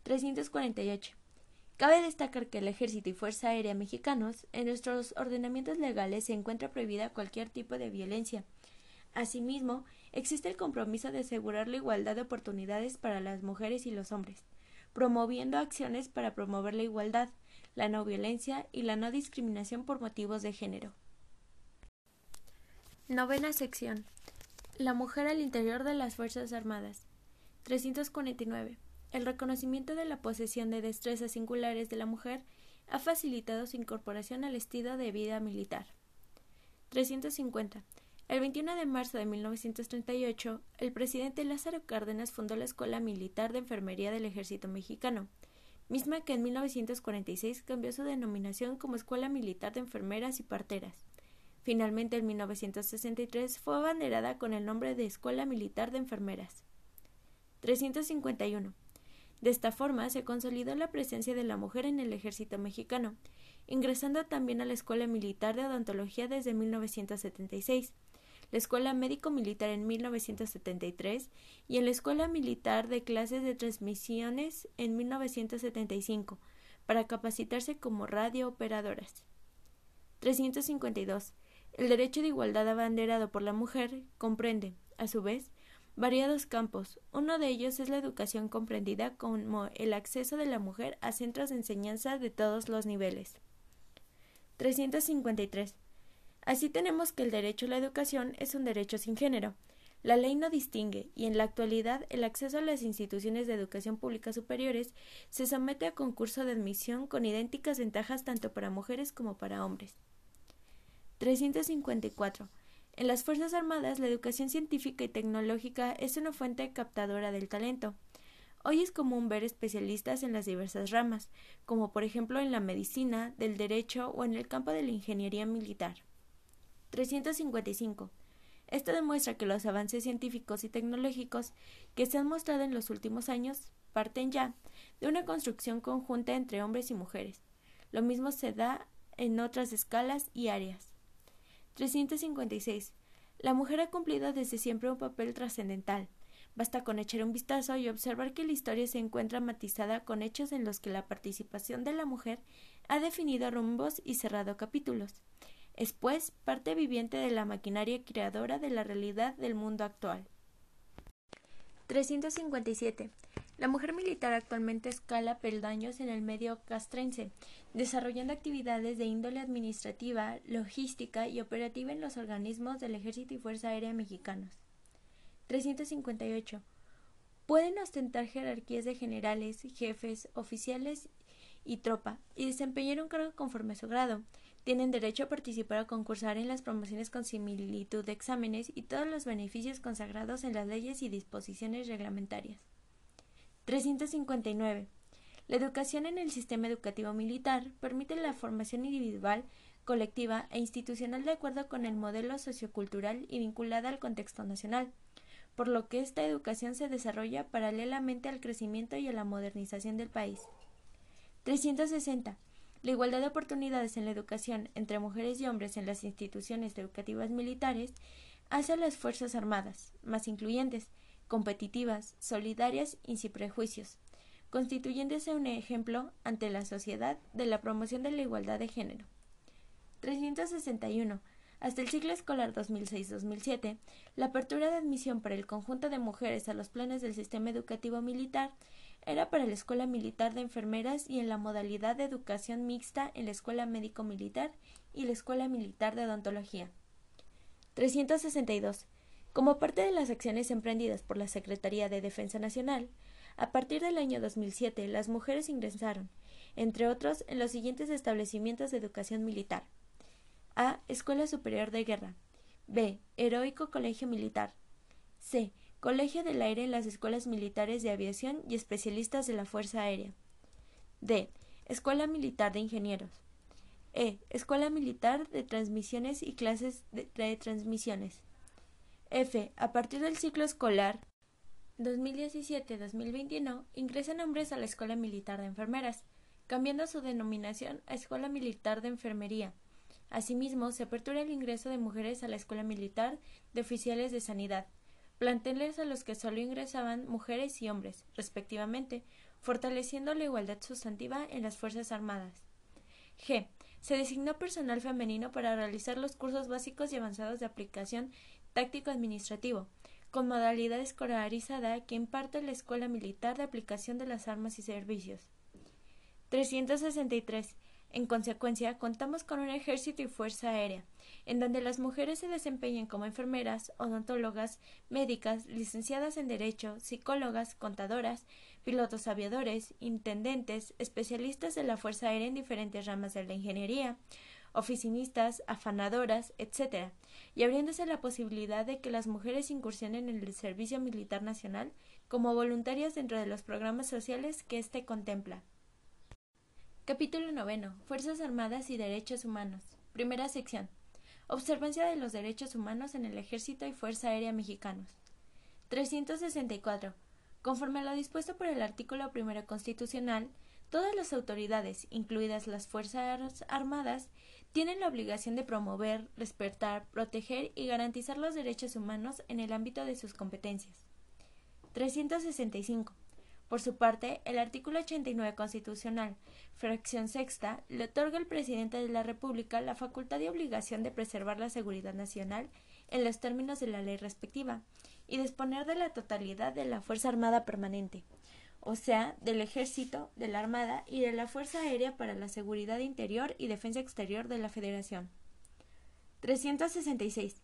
348. Cabe destacar que el Ejército y Fuerza Aérea mexicanos en nuestros ordenamientos legales se encuentra prohibida cualquier tipo de violencia, Asimismo, existe el compromiso de asegurar la igualdad de oportunidades para las mujeres y los hombres, promoviendo acciones para promover la igualdad, la no violencia y la no discriminación por motivos de género. Novena sección. La mujer al interior de las Fuerzas Armadas. 349. El reconocimiento de la posesión de destrezas singulares de la mujer ha facilitado su incorporación al estilo de vida militar. 350. El 21 de marzo de 1938, el presidente Lázaro Cárdenas fundó la Escuela Militar de Enfermería del Ejército Mexicano, misma que en 1946 cambió su denominación como Escuela Militar de Enfermeras y Parteras. Finalmente, en 1963 fue abanderada con el nombre de Escuela Militar de Enfermeras. 351. De esta forma se consolidó la presencia de la mujer en el ejército mexicano, ingresando también a la Escuela Militar de Odontología desde 1976, la Escuela Médico Militar en 1973 y en la Escuela Militar de Clases de Transmisiones en 1975 para capacitarse como radiooperadoras. 352. El derecho de igualdad abanderado por la mujer comprende, a su vez, variados campos. Uno de ellos es la educación comprendida como el acceso de la mujer a centros de enseñanza de todos los niveles. 353. Así tenemos que el derecho a la educación es un derecho sin género. La ley no distingue y en la actualidad el acceso a las instituciones de educación pública superiores se somete a concurso de admisión con idénticas ventajas tanto para mujeres como para hombres. 354. En las Fuerzas Armadas la educación científica y tecnológica es una fuente captadora del talento. Hoy es común ver especialistas en las diversas ramas, como por ejemplo en la medicina, del derecho o en el campo de la ingeniería militar. 355. Esto demuestra que los avances científicos y tecnológicos que se han mostrado en los últimos años parten ya de una construcción conjunta entre hombres y mujeres. Lo mismo se da en otras escalas y áreas. 356. La mujer ha cumplido desde siempre un papel trascendental. Basta con echar un vistazo y observar que la historia se encuentra matizada con hechos en los que la participación de la mujer ha definido rumbos y cerrado capítulos. Es, pues, parte viviente de la maquinaria creadora de la realidad del mundo actual. 357. La mujer militar actualmente escala peldaños en el medio castrense, desarrollando actividades de índole administrativa, logística y operativa en los organismos del Ejército y Fuerza Aérea mexicanos. 358. Pueden ostentar jerarquías de generales, jefes, oficiales y tropa, y desempeñar un cargo conforme a su grado, tienen derecho a participar o concursar en las promociones con similitud de exámenes y todos los beneficios consagrados en las leyes y disposiciones reglamentarias. 359. La educación en el sistema educativo militar permite la formación individual, colectiva e institucional de acuerdo con el modelo sociocultural y vinculada al contexto nacional, por lo que esta educación se desarrolla paralelamente al crecimiento y a la modernización del país. 360. La igualdad de oportunidades en la educación entre mujeres y hombres en las instituciones educativas militares hace a las Fuerzas Armadas más incluyentes, competitivas, solidarias y sin prejuicios, constituyéndose un ejemplo ante la sociedad de la promoción de la igualdad de género. 361. Hasta el ciclo escolar 2006-2007, la apertura de admisión para el conjunto de mujeres a los planes del sistema educativo militar era para la Escuela Militar de Enfermeras y en la modalidad de educación mixta en la Escuela Médico Militar y la Escuela Militar de Odontología. 362. Como parte de las acciones emprendidas por la Secretaría de Defensa Nacional, a partir del año 2007 las mujeres ingresaron, entre otros, en los siguientes establecimientos de educación militar. A. Escuela Superior de Guerra. B. Heroico Colegio Militar. C. Colegio del Aire las Escuelas Militares de Aviación y Especialistas de la Fuerza Aérea. D. Escuela Militar de Ingenieros. E. Escuela Militar de Transmisiones y Clases de, Transmisiones. F. A partir del ciclo escolar 2017-2021 ingresan hombres a la Escuela Militar de Enfermeras, cambiando su denominación a Escuela Militar de Enfermería. Asimismo, se apertura el ingreso de mujeres a la Escuela Militar de Oficiales de Sanidad, planteles a los que solo ingresaban mujeres y hombres, respectivamente, fortaleciendo la igualdad sustantiva en las Fuerzas Armadas. G. Se designó personal femenino para realizar los cursos básicos y avanzados de aplicación táctico-administrativo, con modalidad escolarizada que imparte la Escuela Militar de Aplicación de las Armas y Servicios. 363. En consecuencia, contamos con un ejército y fuerza aérea, en donde las mujeres se desempeñan como enfermeras, odontólogas, médicas, licenciadas en Derecho, psicólogas, contadoras, pilotos aviadores, intendentes, especialistas de la Fuerza Aérea en diferentes ramas de la ingeniería, oficinistas, afanadoras, etc., y abriéndose la posibilidad de que las mujeres incursionen en el servicio militar nacional como voluntarias dentro de los programas sociales que éste contempla. Capítulo noveno. Fuerzas Armadas y Derechos Humanos. Primera sección. Observancia de los derechos humanos en el Ejército y Fuerza Aérea Mexicanos. 364. Conforme a lo dispuesto por el artículo primero constitucional, todas las autoridades, incluidas las Fuerzas Armadas, tienen la obligación de promover, respetar, proteger y garantizar los derechos humanos en el ámbito de sus competencias. 365. Por su parte, el artículo 89 constitucional, fracción sexta, le otorga al presidente de la República la facultad y obligación de preservar la seguridad nacional en los términos de la ley respectiva y disponer de la totalidad de la Fuerza Armada Permanente, o sea, del Ejército, de la Armada y de la Fuerza Aérea para la Seguridad Interior y Defensa Exterior de la Federación. 366.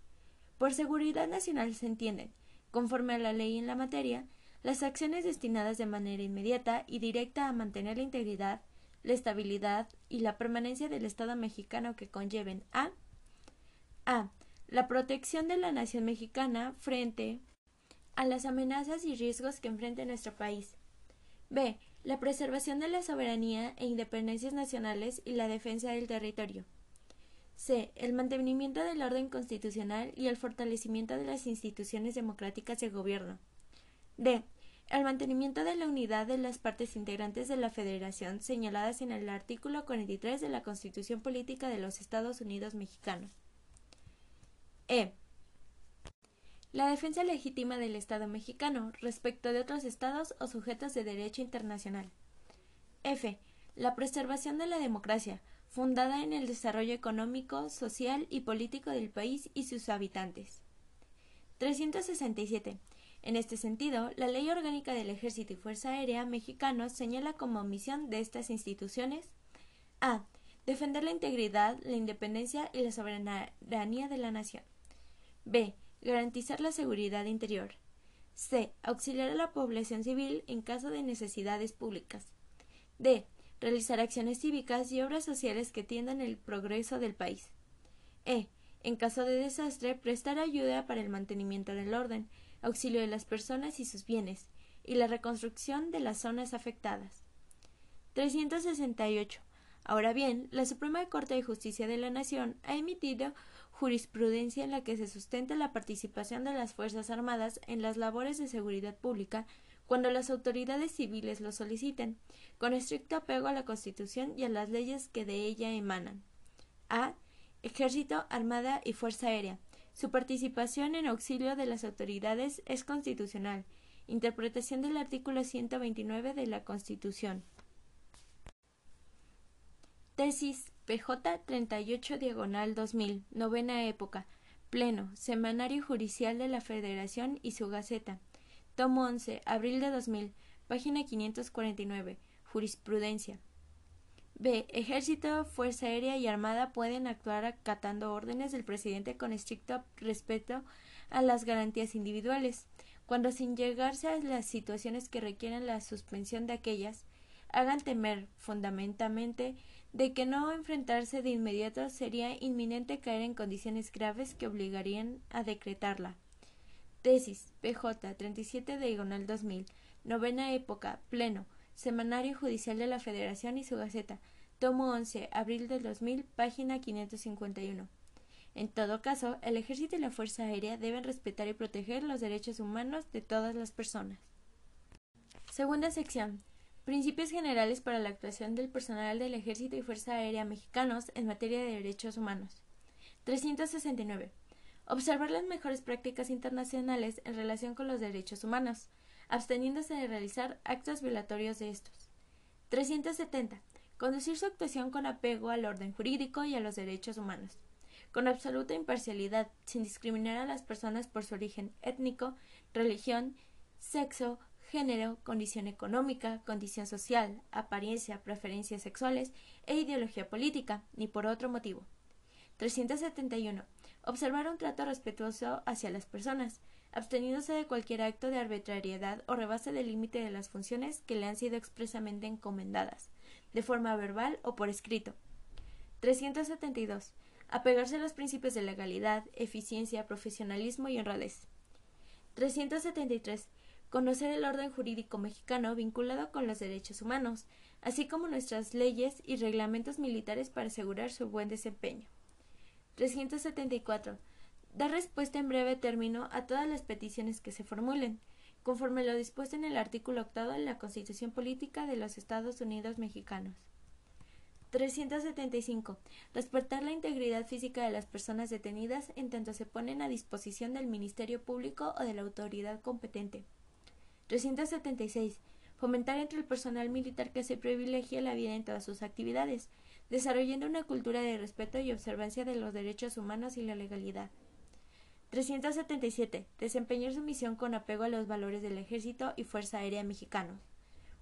Por seguridad nacional se entienden, conforme a la ley en la materia, las acciones destinadas de manera inmediata y directa a mantener la integridad, la estabilidad y la permanencia del Estado mexicano que conlleven a a. La protección de la nación mexicana frente a las amenazas y riesgos que enfrenta nuestro país. B. La preservación de la soberanía e independencias nacionales y la defensa del territorio. C. El mantenimiento del orden constitucional y el fortalecimiento de las instituciones democráticas de gobierno. D. El mantenimiento de la unidad de las partes integrantes de la Federación señaladas en el artículo 43 de la Constitución Política de los Estados Unidos Mexicanos. E. La defensa legítima del Estado mexicano respecto de otros estados o sujetos de derecho internacional. F. La preservación de la democracia, fundada en el desarrollo económico, social y político del país y sus habitantes. 367. En este sentido, la Ley Orgánica del Ejército y Fuerza Aérea Mexicanos señala como misión de estas instituciones a. Defender la integridad, la independencia y la soberanía de la nación. B. Garantizar la seguridad interior. C. Auxiliar a la población civil en caso de necesidades públicas. D. Realizar acciones cívicas y obras sociales que tiendan el progreso del país. E. En caso de desastre, prestar ayuda para el mantenimiento del orden, auxilio de las personas y sus bienes, y la reconstrucción de las zonas afectadas. 368. Ahora bien, la Suprema Corte de Justicia de la Nación ha emitido jurisprudencia en la que se sustenta la participación de las Fuerzas Armadas en las labores de seguridad pública cuando las autoridades civiles lo soliciten, con estricto apego a la Constitución y a las leyes que de ella emanan. A. Ejército, Armada y Fuerza Aérea. Su participación en auxilio de las autoridades es constitucional. Interpretación del artículo 129 de la Constitución. Tesis PJ 38 diagonal 2000, novena época. Pleno, Semanario Judicial de la Federación y su Gaceta. Tomo 11, abril de 2000, página 549. Jurisprudencia. B. Ejército, Fuerza Aérea y Armada pueden actuar acatando órdenes del presidente con estricto respeto a las garantías individuales, cuando sin llegarse a las situaciones que requieren la suspensión de aquellas, hagan temer fundamentalmente de que no enfrentarse de inmediato sería inminente caer en condiciones graves que obligarían a decretarla. Tesis PJ 37 diagonal 2000 Novena época Pleno Semanario Judicial de la Federación y su Gaceta Tomo 11 Abril del 2000 Página 551 En todo caso, el Ejército y la Fuerza Aérea deben respetar y proteger los derechos humanos de todas las personas. Segunda sección Principios generales para la actuación del personal del Ejército y Fuerza Aérea mexicanos en materia de derechos humanos. 369. Observar las mejores prácticas internacionales en relación con los derechos humanos, absteniéndose de realizar actos violatorios de estos. 370. Conducir su actuación con apego al orden jurídico y a los derechos humanos, con absoluta imparcialidad, sin discriminar a las personas por su origen étnico, religión, sexo, género, condición económica, condición social, apariencia, preferencias sexuales e ideología política, ni por otro motivo. 371. Observar un trato respetuoso hacia las personas, absteniéndose de cualquier acto de arbitrariedad o rebase del límite de las funciones que le han sido expresamente encomendadas, de forma verbal o por escrito. 372. Apegarse a los principios de legalidad, eficiencia, profesionalismo y honradez. 373 conocer el orden jurídico mexicano vinculado con los derechos humanos, así como nuestras leyes y reglamentos militares para asegurar su buen desempeño. 374. Dar respuesta en breve término a todas las peticiones que se formulen, conforme lo dispuesto en el artículo octavo de la Constitución Política de los Estados Unidos Mexicanos. 375. Respetar la integridad física de las personas detenidas en tanto se ponen a disposición del Ministerio Público o de la autoridad competente. 376. Fomentar entre el personal militar que se privilegie la vida en todas sus actividades, desarrollando una cultura de respeto y observancia de los derechos humanos y la legalidad. 377. Desempeñar su misión con apego a los valores del Ejército y Fuerza Aérea Mexicanos.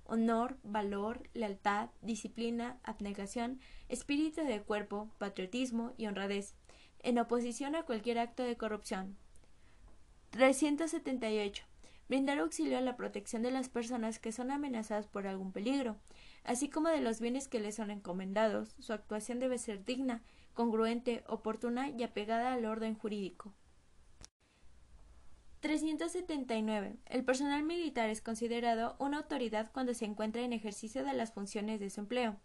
honor, valor, lealtad, disciplina, abnegación, espíritu de cuerpo, patriotismo y honradez, en oposición a cualquier acto de corrupción. 378. Brindar auxilio a la protección de las personas que son amenazadas por algún peligro, así como de los bienes que les son encomendados. Su actuación debe ser digna, congruente, oportuna y apegada al orden jurídico. 379. El personal militar es considerado una autoridad cuando se encuentra en ejercicio de las funciones de su empleo,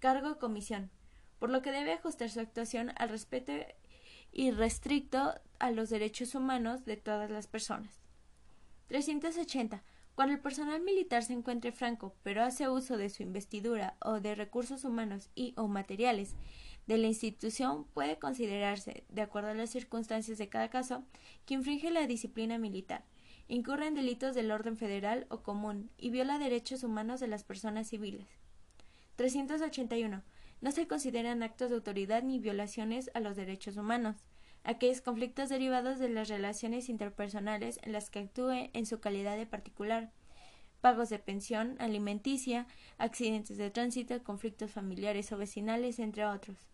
cargo o comisión, por lo que debe ajustar su actuación al respeto irrestricto a los derechos humanos de todas las personas. 380. Cuando el personal militar se encuentre franco, pero hace uso de su investidura o de recursos humanos y o materiales de la institución puede considerarse, de acuerdo a las circunstancias de cada caso, que infringe la disciplina militar, incurre en delitos del orden federal o común y viola derechos humanos de las personas civiles. 381. No se consideran actos de autoridad ni violaciones a los derechos humanos. Aquellos conflictos derivados de las relaciones interpersonales en las que actúe en su calidad de particular, pagos de pensión alimenticia, accidentes de tránsito, conflictos familiares o vecinales, entre otros.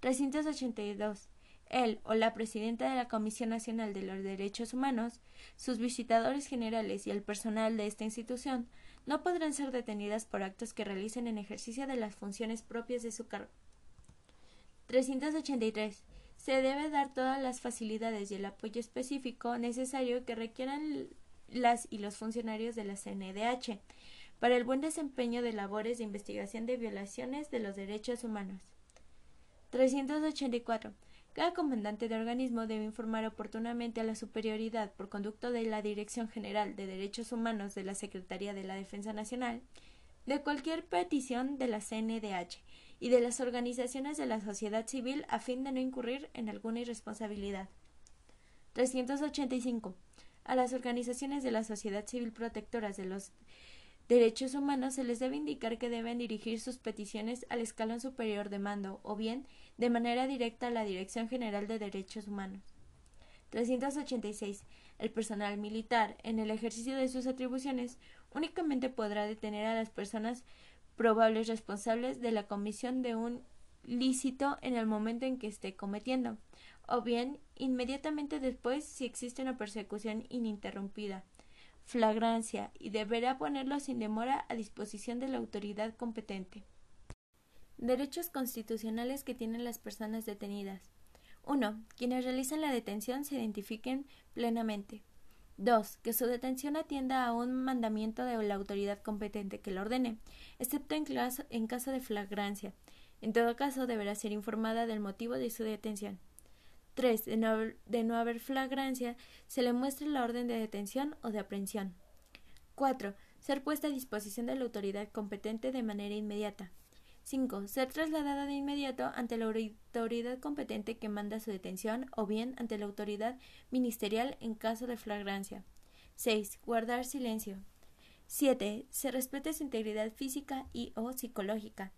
382. Él o la presidenta de la Comisión Nacional de los Derechos Humanos, sus visitadores generales y el personal de esta institución no podrán ser detenidas por actos que realicen en ejercicio de las funciones propias de su cargo. 383. Se debe dar todas las facilidades y el apoyo específico necesario que requieran las y los funcionarios de la CNDH para el buen desempeño de labores de investigación de violaciones de los derechos humanos. 384. Cada comandante de organismo debe informar oportunamente a la superioridad por conducto de la Dirección General de Derechos Humanos de la Secretaría de la Defensa Nacional de cualquier petición de la CNDH y de las organizaciones de la sociedad civil a fin de no incurrir en alguna irresponsabilidad. 385. A las organizaciones de la sociedad civil protectoras de los derechos humanos se les debe indicar que deben dirigir sus peticiones al escalón superior de mando o bien de manera directa a la Dirección General de Derechos Humanos. 386. El personal militar, en el ejercicio de sus atribuciones, únicamente podrá detener a las personas probables responsables de la comisión de un lícito en el momento en que esté cometiendo, o bien inmediatamente después si existe una persecución ininterrumpida flagrancia y deberá ponerlo sin demora a disposición de la autoridad competente. Derechos constitucionales que tienen las personas detenidas. 1. Quienes realizan la detención se identifiquen plenamente. 2. Que su detención atienda a un mandamiento de la autoridad competente que lo ordene, excepto en, en caso de flagrancia. En todo caso, deberá ser informada del motivo de su detención. 3. De no, haber, flagrancia, se le muestre la orden de detención o de aprehensión. 4. Ser puesta a disposición de la autoridad competente de manera inmediata. 5. Ser trasladada de inmediato ante la autoridad competente que manda su detención o bien ante la autoridad ministerial en caso de flagrancia. 6. Guardar silencio. 7. Se respete su integridad física y o psicológica.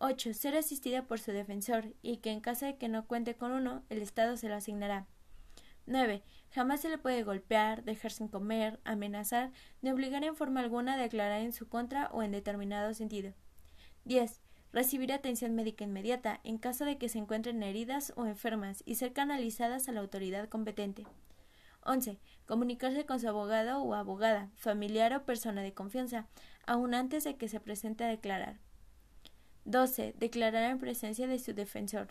8. Ser asistida por su defensor y que en caso de que no cuente con uno, el Estado se lo asignará. 9. Jamás se le puede golpear, dejar sin comer, amenazar, ni obligar en forma alguna a declarar en su contra o en determinado sentido. 10. Recibir atención médica inmediata en caso de que se encuentren heridas o enfermas y ser canalizadas a la autoridad competente. 11. Comunicarse con su abogado o abogada, familiar o persona de confianza, aun antes de que se presente a declarar. 12. Declarar en presencia de su defensor.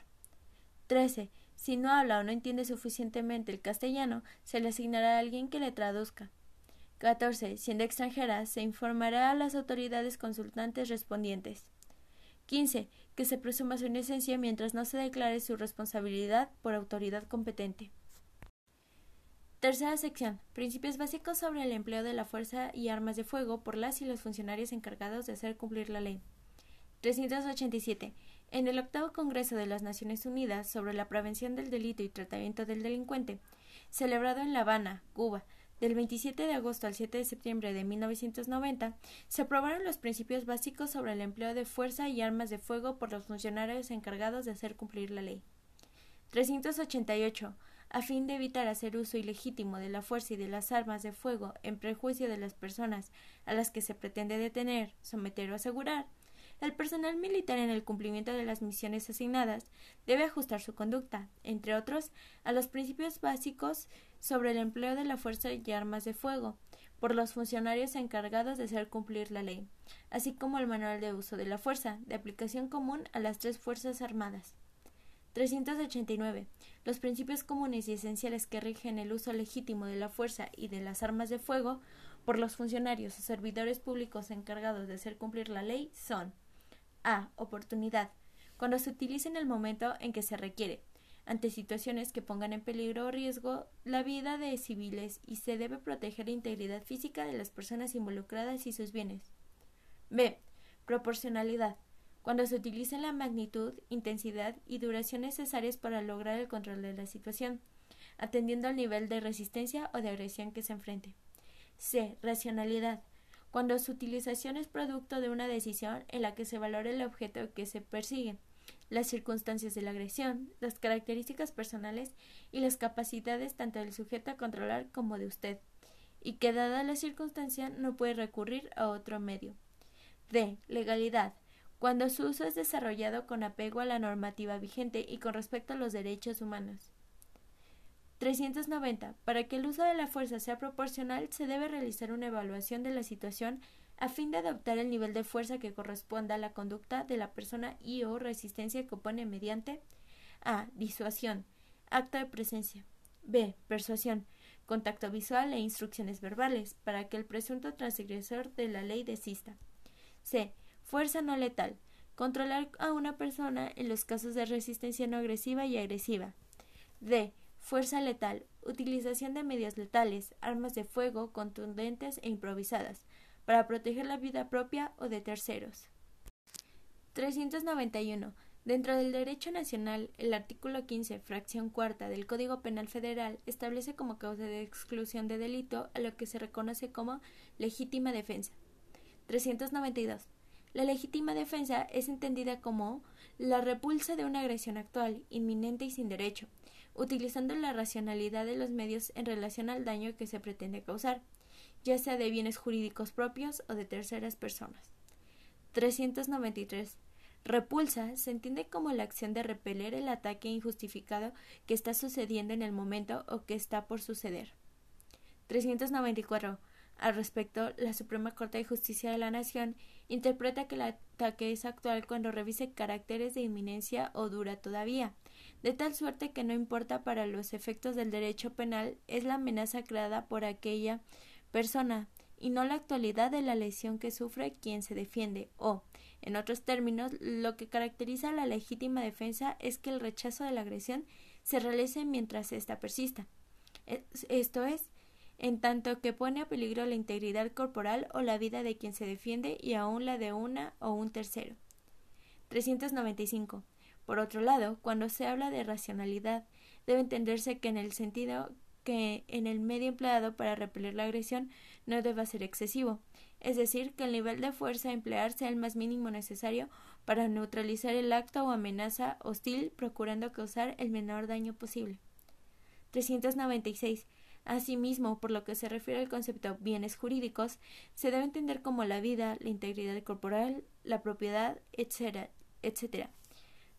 13. Si no habla o no entiende suficientemente el castellano, se le asignará a alguien que le traduzca. 14. Siendo extranjera, se informará a las autoridades consultantes respondientes. 15. Que se presuma su inocencia mientras no se declare su responsabilidad por autoridad competente. Tercera sección. Principios básicos sobre el empleo de la fuerza y armas de fuego por las y los funcionarios encargados de hacer cumplir la ley. 387. En el octavo Congreso de las Naciones Unidas sobre la prevención del delito y tratamiento del delincuente, celebrado en La Habana, Cuba, del 27 de agosto al 7 de septiembre de 1990, se aprobaron los principios básicos sobre el empleo de fuerza y armas de fuego por los funcionarios encargados de hacer cumplir la ley. 388. a fin de evitar hacer uso ilegítimo de la fuerza y de las armas de fuego en prejuicio de las personas a las que se pretende detener, someter o asegurar, el personal militar en el cumplimiento de las misiones asignadas debe ajustar su conducta, entre otros, a los principios básicos sobre el empleo de la fuerza y armas de fuego, por los funcionarios encargados de hacer cumplir la ley, así como el manual de uso de la fuerza, de aplicación común a las tres Fuerzas Armadas. 389. Los principios comunes y esenciales que rigen el uso legítimo de la fuerza y de las armas de fuego por los funcionarios o servidores públicos encargados de hacer cumplir la ley son a. Oportunidad. Cuando se utilice en el momento en que se requiere, ante situaciones que pongan en peligro o riesgo la vida de civiles y se debe proteger la integridad física de las personas involucradas y sus bienes. B. Proporcionalidad cuando se utilicen la magnitud, intensidad y duración necesarias para lograr el control de la situación, atendiendo al nivel de resistencia o de agresión que se enfrente. C. Racionalidad. Cuando su utilización es producto de una decisión en la que se valore el objeto que se persigue, las circunstancias de la agresión, las características personales y las capacidades tanto del sujeto a controlar como de usted, y que dada la circunstancia no puede recurrir a otro medio. D. Legalidad cuando su uso es desarrollado con apego a la normativa vigente y con respecto a los derechos humanos. 390. Para que el uso de la fuerza sea proporcional, se debe realizar una evaluación de la situación a fin de adoptar el nivel de fuerza que corresponda a la conducta de la persona y o resistencia que opone mediante a. Disuasión. Acto de presencia. b. Persuasión. Contacto visual e instrucciones verbales para que el presunto transgresor de la ley desista. c. Fuerza no letal. Controlar a una persona en los casos de resistencia no agresiva y agresiva. D. Fuerza letal. Utilización de medios letales, armas de fuego contundentes e improvisadas, para proteger la vida propia o de terceros. 391. Dentro del derecho nacional, el artículo 15, fracción cuarta del Código Penal Federal establece como causa de exclusión de delito a lo que se reconoce como legítima defensa. 392. La legítima defensa es entendida como la repulsa de una agresión actual, inminente y sin derecho, utilizando la racionalidad de los medios en relación al daño que se pretende causar, ya sea de bienes jurídicos propios o de terceras personas. 393. Repulsa se entiende como la acción de repeler el ataque injustificado que está sucediendo en el momento o que está por suceder. 394. Al respecto, la Suprema Corte de Justicia de la Nación interpreta que el ataque es actual cuando revise caracteres de inminencia o dura todavía, de tal suerte que no importa para los efectos del derecho penal es la amenaza creada por aquella persona y no la actualidad de la lesión que sufre quien se defiende o, en otros términos, lo que caracteriza la legítima defensa es que el rechazo de la agresión se realice mientras ésta persista. Esto es, en tanto que pone a peligro la integridad corporal o la vida de quien se defiende y aun la de una o un tercero. 395. Por otro lado, cuando se habla de racionalidad, debe entenderse que en el sentido que en el medio empleado para repeler la agresión no deba ser excesivo, es decir, que el nivel de fuerza a emplear sea el más mínimo necesario para neutralizar el acto o amenaza hostil, procurando causar el menor daño posible. 396. Asimismo, por lo que se refiere al concepto bienes jurídicos, se debe entender como la vida, la integridad corporal, la propiedad, etc. etc.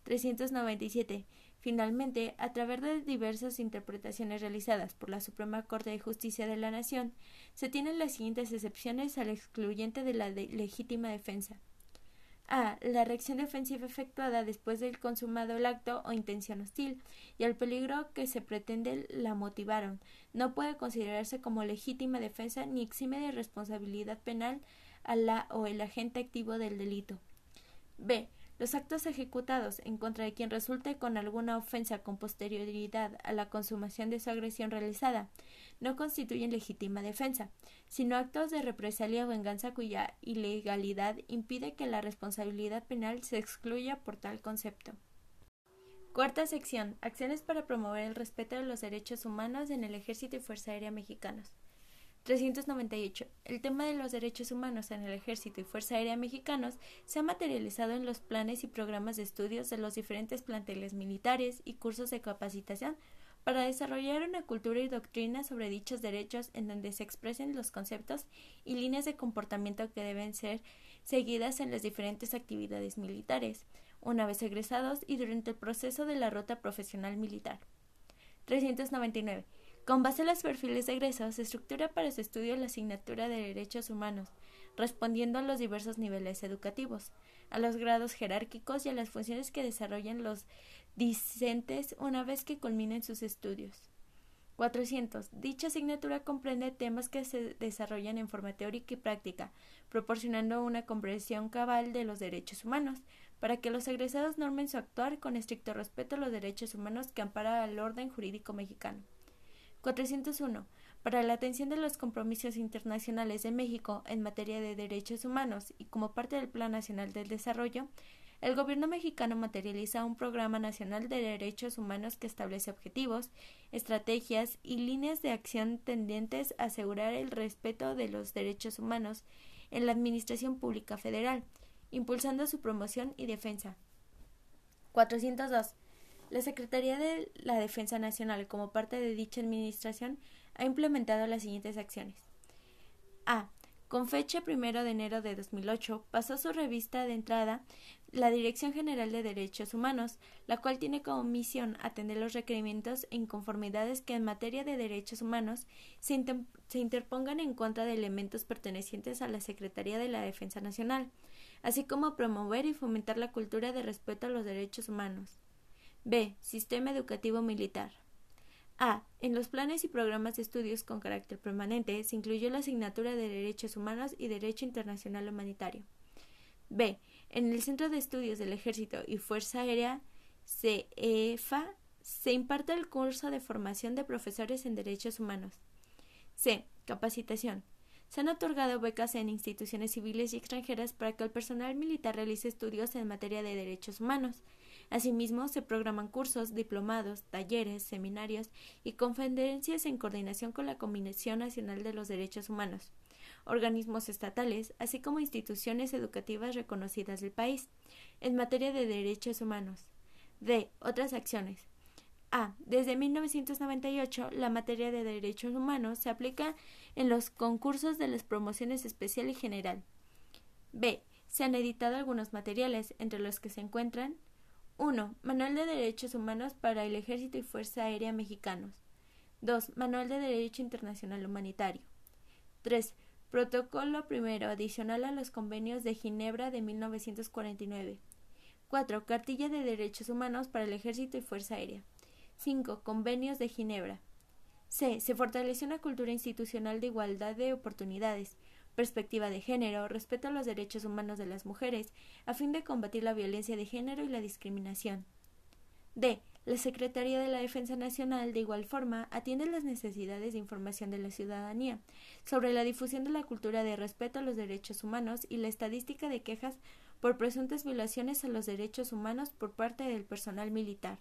397. Finalmente, a través de diversas interpretaciones realizadas por la Suprema Corte de Justicia de la Nación, se tienen las siguientes excepciones al excluyente de la legítima defensa. A. La reacción defensiva efectuada después del consumado el acto o intención hostil y al peligro que se pretende la motivaron. No puede considerarse como legítima defensa ni exime de responsabilidad penal a la o el agente activo del delito. B. Los actos ejecutados en contra de quien resulte con alguna ofensa con posterioridad a la consumación de su agresión realizada no constituyen legítima defensa, sino actos de represalia o venganza cuya ilegalidad impide que la responsabilidad penal se excluya por tal concepto. Cuarta sección. Acciones para promover el respeto de los derechos humanos en el Ejército y Fuerza Aérea Mexicanos. 398. El tema de los derechos humanos en el Ejército y Fuerza Aérea Mexicanos se ha materializado en los planes y programas de estudios de los diferentes planteles militares y cursos de capacitación para desarrollar una cultura y doctrina sobre dichos derechos en donde se expresen los conceptos y líneas de comportamiento que deben ser seguidas en las diferentes actividades militares, una vez egresados y durante el proceso de la ruta profesional militar. 399. Con base en los perfiles de egresos, se estructura para su estudio la asignatura de derechos humanos, respondiendo a los diversos niveles educativos, a los grados jerárquicos y a las funciones que desarrollan los discentes una vez que culminen sus estudios. 400. Dicha asignatura comprende temas que se desarrollan en forma teórica y práctica, proporcionando una comprensión cabal de los derechos humanos, para que los egresados normen su actuar con estricto respeto a los derechos humanos que ampara al orden jurídico mexicano. 401. Para la atención de los compromisos internacionales de México en materia de derechos humanos y como parte del Plan Nacional del Desarrollo, el gobierno mexicano materializa un programa nacional de derechos humanos que establece objetivos, estrategias y líneas de acción tendientes a asegurar el respeto de los derechos humanos en la Administración Pública Federal, impulsando su promoción y defensa. 402. La Secretaría de la Defensa Nacional, como parte de dicha administración, ha implementado las siguientes acciones. A. Con fecha 1 de enero de 2008, pasó su revista de entrada la Dirección General de Derechos Humanos, la cual tiene como misión atender los requerimientos e inconformidades que en materia de derechos humanos se, se, interpongan en contra de elementos pertenecientes a la Secretaría de la Defensa Nacional, así como promover y fomentar la cultura de respeto a los derechos humanos. B. Sistema Educativo Militar. A. En los planes y programas de estudios con carácter permanente se incluyó la asignatura de Derechos Humanos y Derecho Internacional Humanitario. B. En el Centro de Estudios del Ejército y Fuerza Aérea, CEFA, se imparte el curso de formación de profesores en derechos humanos. C. Capacitación. Se han otorgado becas en instituciones civiles y extranjeras para que el personal militar realice estudios en materia de derechos humanos. Asimismo, se programan cursos, diplomados, talleres, seminarios y conferencias en coordinación con la Comisión Nacional de los Derechos Humanos organismos estatales, así como instituciones educativas reconocidas del país, en materia de derechos humanos. D. Otras acciones. A. Desde 1998, la materia de derechos humanos se aplica en los concursos de las promociones especial y general. B. Se han editado algunos materiales, entre los que se encuentran 1. Manual de Derechos Humanos para el Ejército y Fuerza Aérea Mexicanos. 2. Manual de Derecho Internacional Humanitario. 3. Protocolo primero, adicional a los convenios de Ginebra de 1949. 4. Cartilla de Derechos Humanos para el Ejército y Fuerza Aérea. 5. Convenios de Ginebra. C. Se fortaleció una cultura institucional de igualdad de oportunidades, perspectiva de género, respeto a los derechos humanos de las mujeres, a fin de combatir la violencia de género y la discriminación. D. La Secretaría de la Defensa Nacional, de igual forma, atiende las necesidades de información de la ciudadanía sobre la difusión de la cultura de respeto a los derechos humanos y la estadística de quejas por presuntas violaciones a los derechos humanos por parte del personal militar.